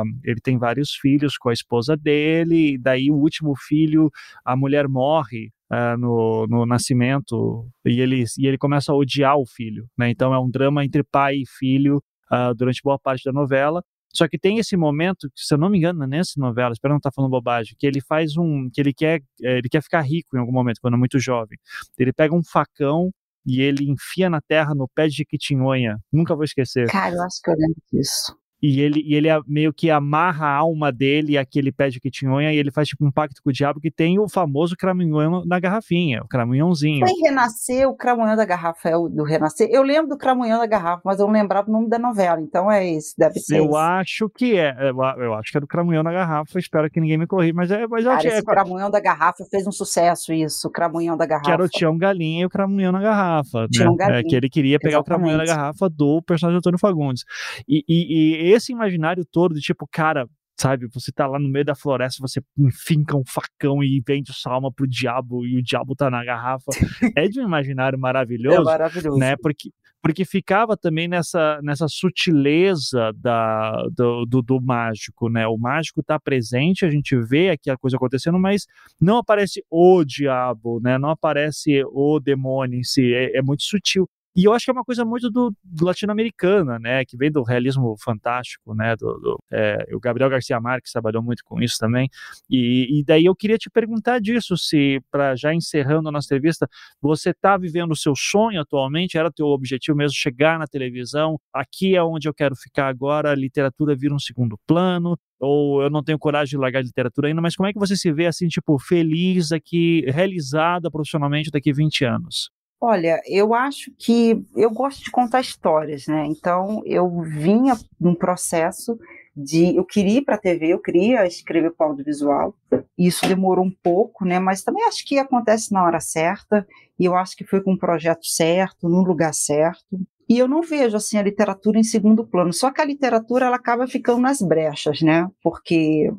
a, ele tem vários filhos com a esposa dele, e daí o último filho, a mulher morre uh, no, no nascimento e ele, e ele começa a odiar o filho. Né? Então é um drama entre pai e filho uh, durante boa parte da novela. Só que tem esse momento, se eu não me engano, nessa novela, espero não estar falando bobagem, que ele faz um, que ele quer, eh, ele quer ficar rico em algum momento, quando é muito jovem. Ele pega um facão e ele enfia na terra no pé de Quitinhonha. Nunca vou esquecer. Cara, eu acho que eu lembro disso e ele, e ele meio que amarra a alma dele aquele pé de quitinhonha e ele faz tipo um pacto com o diabo que tem o famoso cramunhão na garrafinha, o cramunhãozinho. Foi Renascer, o cramunhão da garrafa é o do Renascer. Eu lembro do cramunhão da garrafa, mas eu não lembrava o nome da novela, então é esse, deve ser Eu esse. acho que é, eu, eu acho que é do cramunhão da garrafa, espero que ninguém me corrija, mas é... Mas Cara, esse é, cramunhão da garrafa fez um sucesso isso, o cramunhão da garrafa. Que era o Tião Galinha e o cramunhão na garrafa, Tião né? Galinha. É, que ele queria pegar Exatamente. o cramunhão da garrafa do personagem Antônio Fagundes. E, e, e esse imaginário todo, de tipo, cara, sabe? Você tá lá no meio da floresta, você finca um facão e vende sua alma pro diabo e o diabo tá na garrafa. é de um imaginário maravilhoso. É maravilhoso. Né? Porque, porque ficava também nessa, nessa sutileza da, do, do, do mágico, né? O mágico tá presente, a gente vê aqui a coisa acontecendo, mas não aparece o diabo, né? Não aparece o demônio em si, é, é muito sutil. E eu acho que é uma coisa muito do, do latino-americana, né, que vem do realismo fantástico, né, do, do é, o Gabriel Garcia Marques trabalhou muito com isso também. E, e daí eu queria te perguntar disso, se para já encerrando a nossa entrevista, você está vivendo o seu sonho atualmente? Era teu objetivo mesmo chegar na televisão? Aqui é onde eu quero ficar agora. A literatura vira um segundo plano? ou eu não tenho coragem de largar de literatura ainda, mas como é que você se vê assim, tipo, feliz aqui, realizada profissionalmente daqui 20 anos? Olha, eu acho que eu gosto de contar histórias, né? Então eu vinha num processo de eu queria ir para a TV, eu queria escrever para o audiovisual. Isso demorou um pouco, né? Mas também acho que acontece na hora certa e eu acho que foi com um projeto certo, num lugar certo. E eu não vejo assim a literatura em segundo plano. Só que a literatura ela acaba ficando nas brechas, né? Porque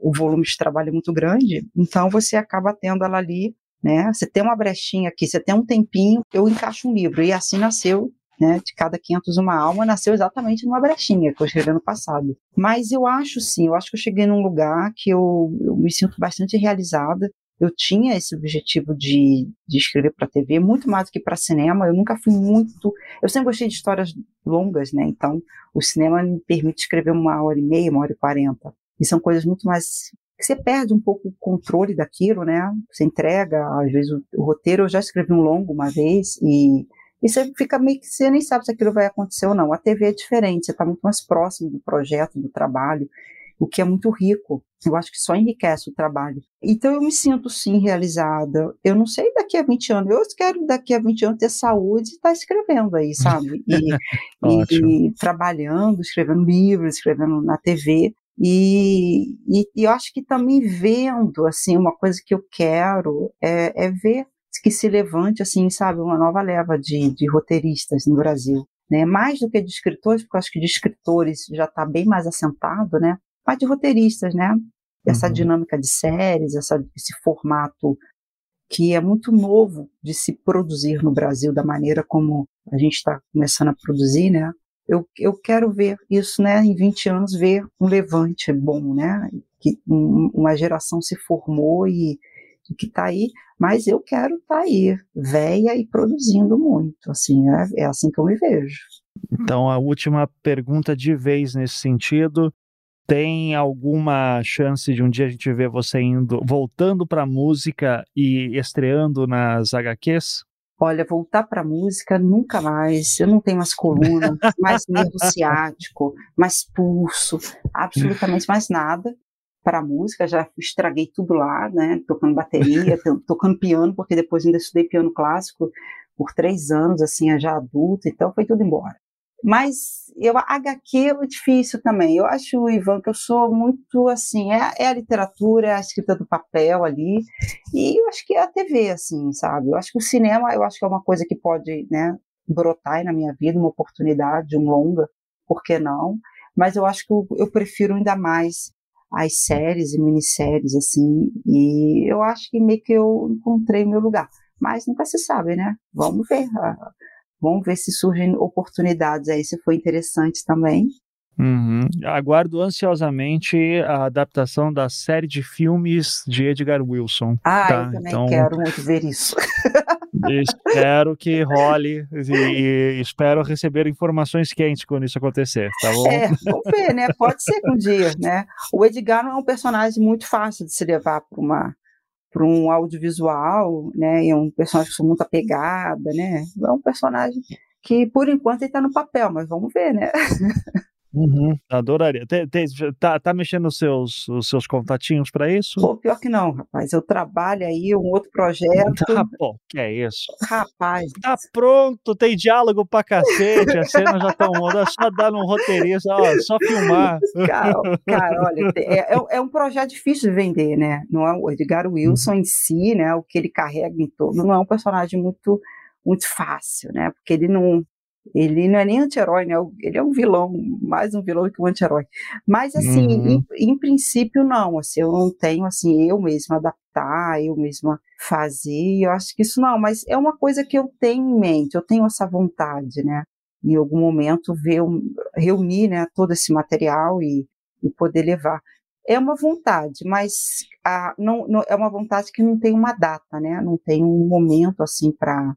o volume de trabalho é muito grande, então você acaba tendo ela ali né? Você tem uma brechinha aqui, você tem um tempinho, eu encaixo um livro. E assim nasceu, né? De cada 500 uma alma, nasceu exatamente numa brechinha que eu escrevi no passado. Mas eu acho sim, eu acho que eu cheguei num lugar que eu, eu me sinto bastante realizada. Eu tinha esse objetivo de, de escrever para TV, muito mais do que para cinema. Eu nunca fui muito. Eu sempre gostei de histórias longas, né? Então, o cinema me permite escrever uma hora e meia, uma hora e quarenta. E são coisas muito mais que você perde um pouco o controle daquilo, né? Você entrega, às vezes, o, o, roteiro. Eu já escrevi um longo uma vez e E você fica meio que, você nem sabe se aquilo vai acontecer ou não. A TV é diferente, você está muito mais próximo do projeto, do trabalho, o que é muito rico. Eu acho que só enriquece o trabalho. Então eu me sinto sim realizada. Eu não sei daqui a 20 anos, eu quero daqui a 20 anos ter saúde e estar tá escrevendo aí, sabe? E, e, e, trabalhando, escrevendo livros, escrevendo na TV. E, e, e, eu acho que também vendo, assim, uma coisa que eu quero é, é ver que se levante, assim, sabe, uma nova leva de, de roteiristas no Brasil. Né? Mais do que de escritores, porque eu acho que de escritores já está bem mais assentado, né? Mas de roteiristas, né? Essa uhum. dinâmica de séries, essa, esse formato que é muito novo de se produzir no Brasil, da maneira como a gente está começando a produzir, né? Eu, eu quero ver isso, né? Em 20 anos, ver um levante bom, né? Que um, uma geração se formou e que está aí, mas eu quero estar tá aí, velha e produzindo muito, assim, é, é assim que eu me vejo. Então, a última pergunta de vez nesse sentido, tem alguma chance de um dia a gente ver você indo, voltando para a música e estreando nas HQs? Olha, voltar para a música nunca mais. Eu não tenho mais coluna, mais nervo ciático, mais pulso, absolutamente mais nada para música, já estraguei tudo lá, né, tocando bateria, tocando piano, porque depois ainda estudei piano clássico por três anos, assim, já adulta, então foi tudo embora. Mas eu, HQ é difícil também. Eu acho, Ivan, que eu sou muito assim, é, é, a literatura, é a escrita do papel ali, e eu acho que é a TV, assim, sabe? Eu acho que o cinema, eu acho que é uma coisa que pode, né, brotar aí na minha vida, uma oportunidade, um longa, por que não? Mas eu acho que eu, eu prefiro ainda mais as séries e minisséries, assim, e eu acho que meio que eu encontrei meu lugar. Mas nunca se sabe, né? Vamos ver. Vamos ver se surgem oportunidades aí, se foi interessante também. Uhum. Aguardo ansiosamente a adaptação da série de filmes de Edgar Wilson. Ah, tá? eu também então, quero muito ver isso. espero que role e, e, espero receber informações quentes quando isso acontecer, tá bom? É, vamos ver, né? Pode ser um dia, né? O Edgar não é um personagem muito fácil de se levar para uma para um audiovisual, né? É um personagem com muita pegada, né? É um personagem que por enquanto ele está no papel, mas vamos ver, né? Uhum, adoraria. Tem, tem, tá, tá mexendo os seus, os seus contatinhos para isso? Pô, pior que não, rapaz. Eu trabalho aí, um outro projeto. Tá, que é isso? Rapaz. Tá pronto, tem diálogo pra cacete, as cenas já estão. É só dar um roteirista, ó, só filmar. Cara, cara olha, é, é, é, um projeto difícil de vender, né? Não é o Edgar Wilson em si, né? O que ele carrega em todo, não é um personagem muito muito fácil, né? Porque ele não ele não é nem anti-herói, né? Ele é um vilão, mais um vilão que um anti-herói. Mas, assim, uhum. em, em, princípio, não. Assim, eu não tenho, assim, eu mesma adaptar, eu mesma fazer. Eu acho que isso não, mas é uma coisa que eu tenho em mente, eu tenho essa vontade, né? Em algum momento, ver, reunir né, todo esse material e, e poder levar. É uma vontade, mas a, não, não, é uma vontade que não tem uma data, né? Não tem um momento, assim, para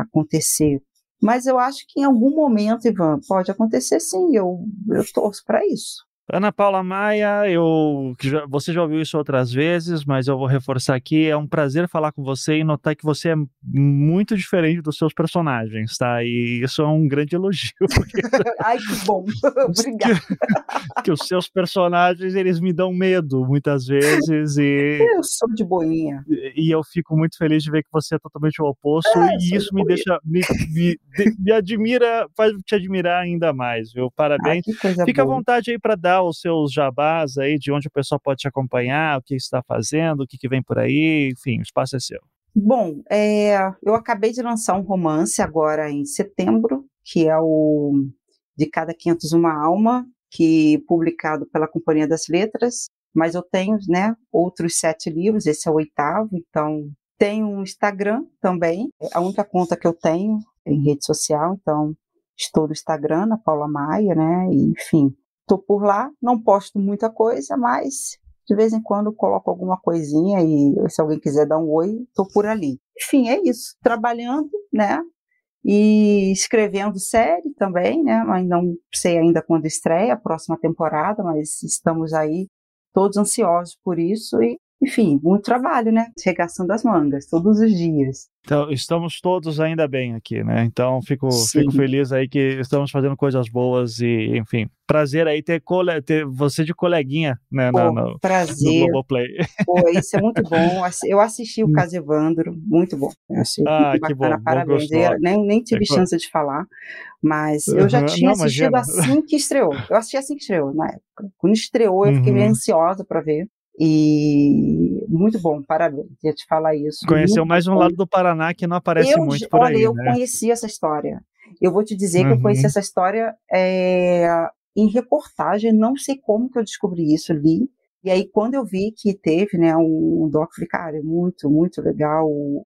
acontecer mas eu acho que em algum momento, Ivan, pode acontecer sim, eu, eu torço para isso. Ana Paula Maia, eu você já ouviu isso outras vezes, mas eu vou reforçar aqui. É um prazer falar com você e notar que você é muito diferente dos seus personagens, tá? E isso é um grande elogio. Porque... Ai, que bom. Obrigada. Que, que, os seus personagens, eles me dão medo muitas vezes e... Eu sou de boinha. E, e eu fico muito feliz de ver que você é totalmente o oposto é, e isso me deixa... Me, me, me, admira, faz te admirar ainda mais, viu? Parabéns. Fica boa. à vontade aí para dar os seus jabás aí de onde o pessoal pode te acompanhar, o que está fazendo, o que, que vem por aí, enfim, o espaço é seu. Bom, é, eu acabei de lançar um romance agora em setembro, que é o De Cada 500 Uma Alma, que publicado pela Companhia das Letras, mas eu tenho, né, outros sete livros, esse é o oitavo, então tenho um Instagram também, é a única conta que eu tenho em rede social, então estou no Instagram, na Paula Maia, né, enfim, Estou por lá, não posto muita coisa, mas de vez em quando coloco alguma coisinha e se alguém quiser dar um oi, estou por ali. Enfim, é isso. Trabalhando, né? E escrevendo série também, né? Mas não sei ainda quando estreia a próxima temporada, mas estamos aí todos ansiosos por isso e enfim, muito trabalho, né? Regaçando as mangas todos os dias. Então, estamos todos ainda bem aqui, né? Então, fico, fico feliz aí que estamos fazendo coisas boas e, enfim, prazer aí ter, cole... ter você de coleguinha, né? Pô, no, no, prazer. No Globoplay. Pô, isso é muito bom. Eu assisti o hum. caso Evandro, muito bom. Eu achei ah, muito bacana, bom, parabéns. Eu nem, nem tive é, chance de falar, mas eu já tinha Não, assistido imagina. assim que estreou. Eu assisti assim que estreou, na época. Quando estreou, eu fiquei uhum. meio ansiosa para ver. E muito bom, parabéns, queria te falar isso. Conheceu mais um bom. lado do Paraná que não aparece eu, muito por olha, aí. Olha, eu né? conheci essa história. Eu vou te dizer uhum. que eu conheci uhum. essa história é, em reportagem, não sei como que eu descobri isso, li. E aí, quando eu vi que teve né, um, um doc, eu falei, cara, é muito, muito legal.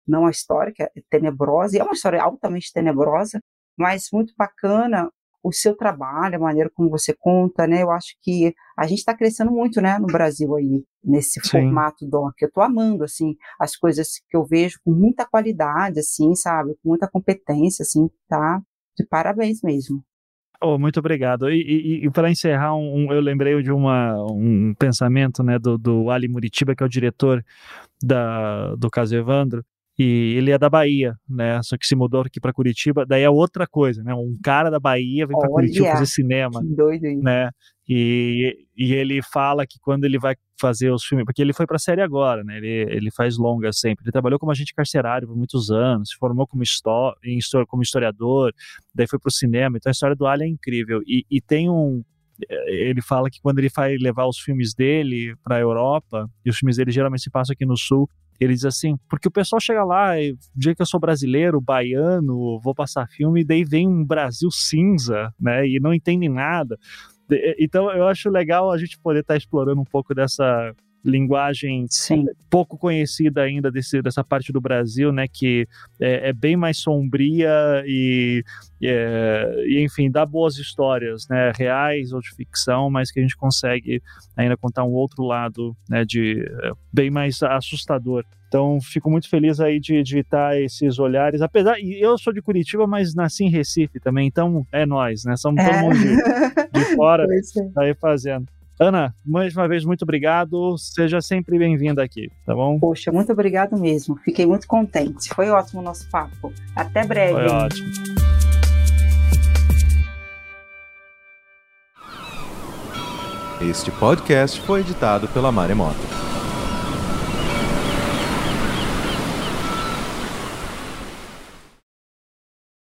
Não a história, que é tenebrosa, e é uma história altamente tenebrosa, mas muito bacana o seu trabalho, a maneira como você conta, né? Eu acho que a gente está crescendo muito, né, no Brasil aí, nesse Sim. formato doc. Eu estou amando, assim, as coisas que eu vejo com muita qualidade, assim, sabe? Com muita competência, assim, tá? De parabéns mesmo. Oh, muito obrigado. E, e, e para encerrar, um, eu lembrei de uma, um pensamento né, do, do Ali Muritiba, que é o diretor da, do caso Evandro, e ele é da Bahia, né? Só que se mudou aqui para Curitiba, daí é outra coisa, né? Um cara da Bahia vem para Curitiba fazer cinema, que doido isso. né? E, e ele fala que quando ele vai fazer os filmes, porque ele foi para série agora, né? Ele, ele faz longas sempre. Ele trabalhou como agente carcerário por muitos anos, se formou como, histó como historiador, daí foi para o cinema. Então a história do Alien é incrível. E, e tem um, ele fala que quando ele vai levar os filmes dele para a Europa, e os filmes dele geralmente se passam aqui no Sul, ele diz assim, porque o pessoal chega lá, e, dia que eu sou brasileiro, baiano, vou passar filme, e daí vem um Brasil cinza, né, e não entende nada. Então eu acho legal a gente poder estar tá explorando um pouco dessa linguagem Sim. pouco conhecida ainda desse, dessa parte do Brasil, né, que é, é bem mais sombria e, é, e, enfim, dá boas histórias, né, reais ou de ficção, mas que a gente consegue ainda contar um outro lado, né, de é, bem mais assustador. Então, fico muito feliz aí de, estar esses olhares. Apesar, eu sou de Curitiba, mas nasci em Recife também, então é nós, né? Somos todo é. mundo de, de fora é. aí fazendo. Ana, mais uma vez, muito obrigado. Seja sempre bem-vinda aqui, tá bom? Poxa, muito obrigado mesmo. Fiquei muito contente. Foi ótimo o nosso papo. Até breve. Foi ótimo. Este podcast foi editado pela Maremoto.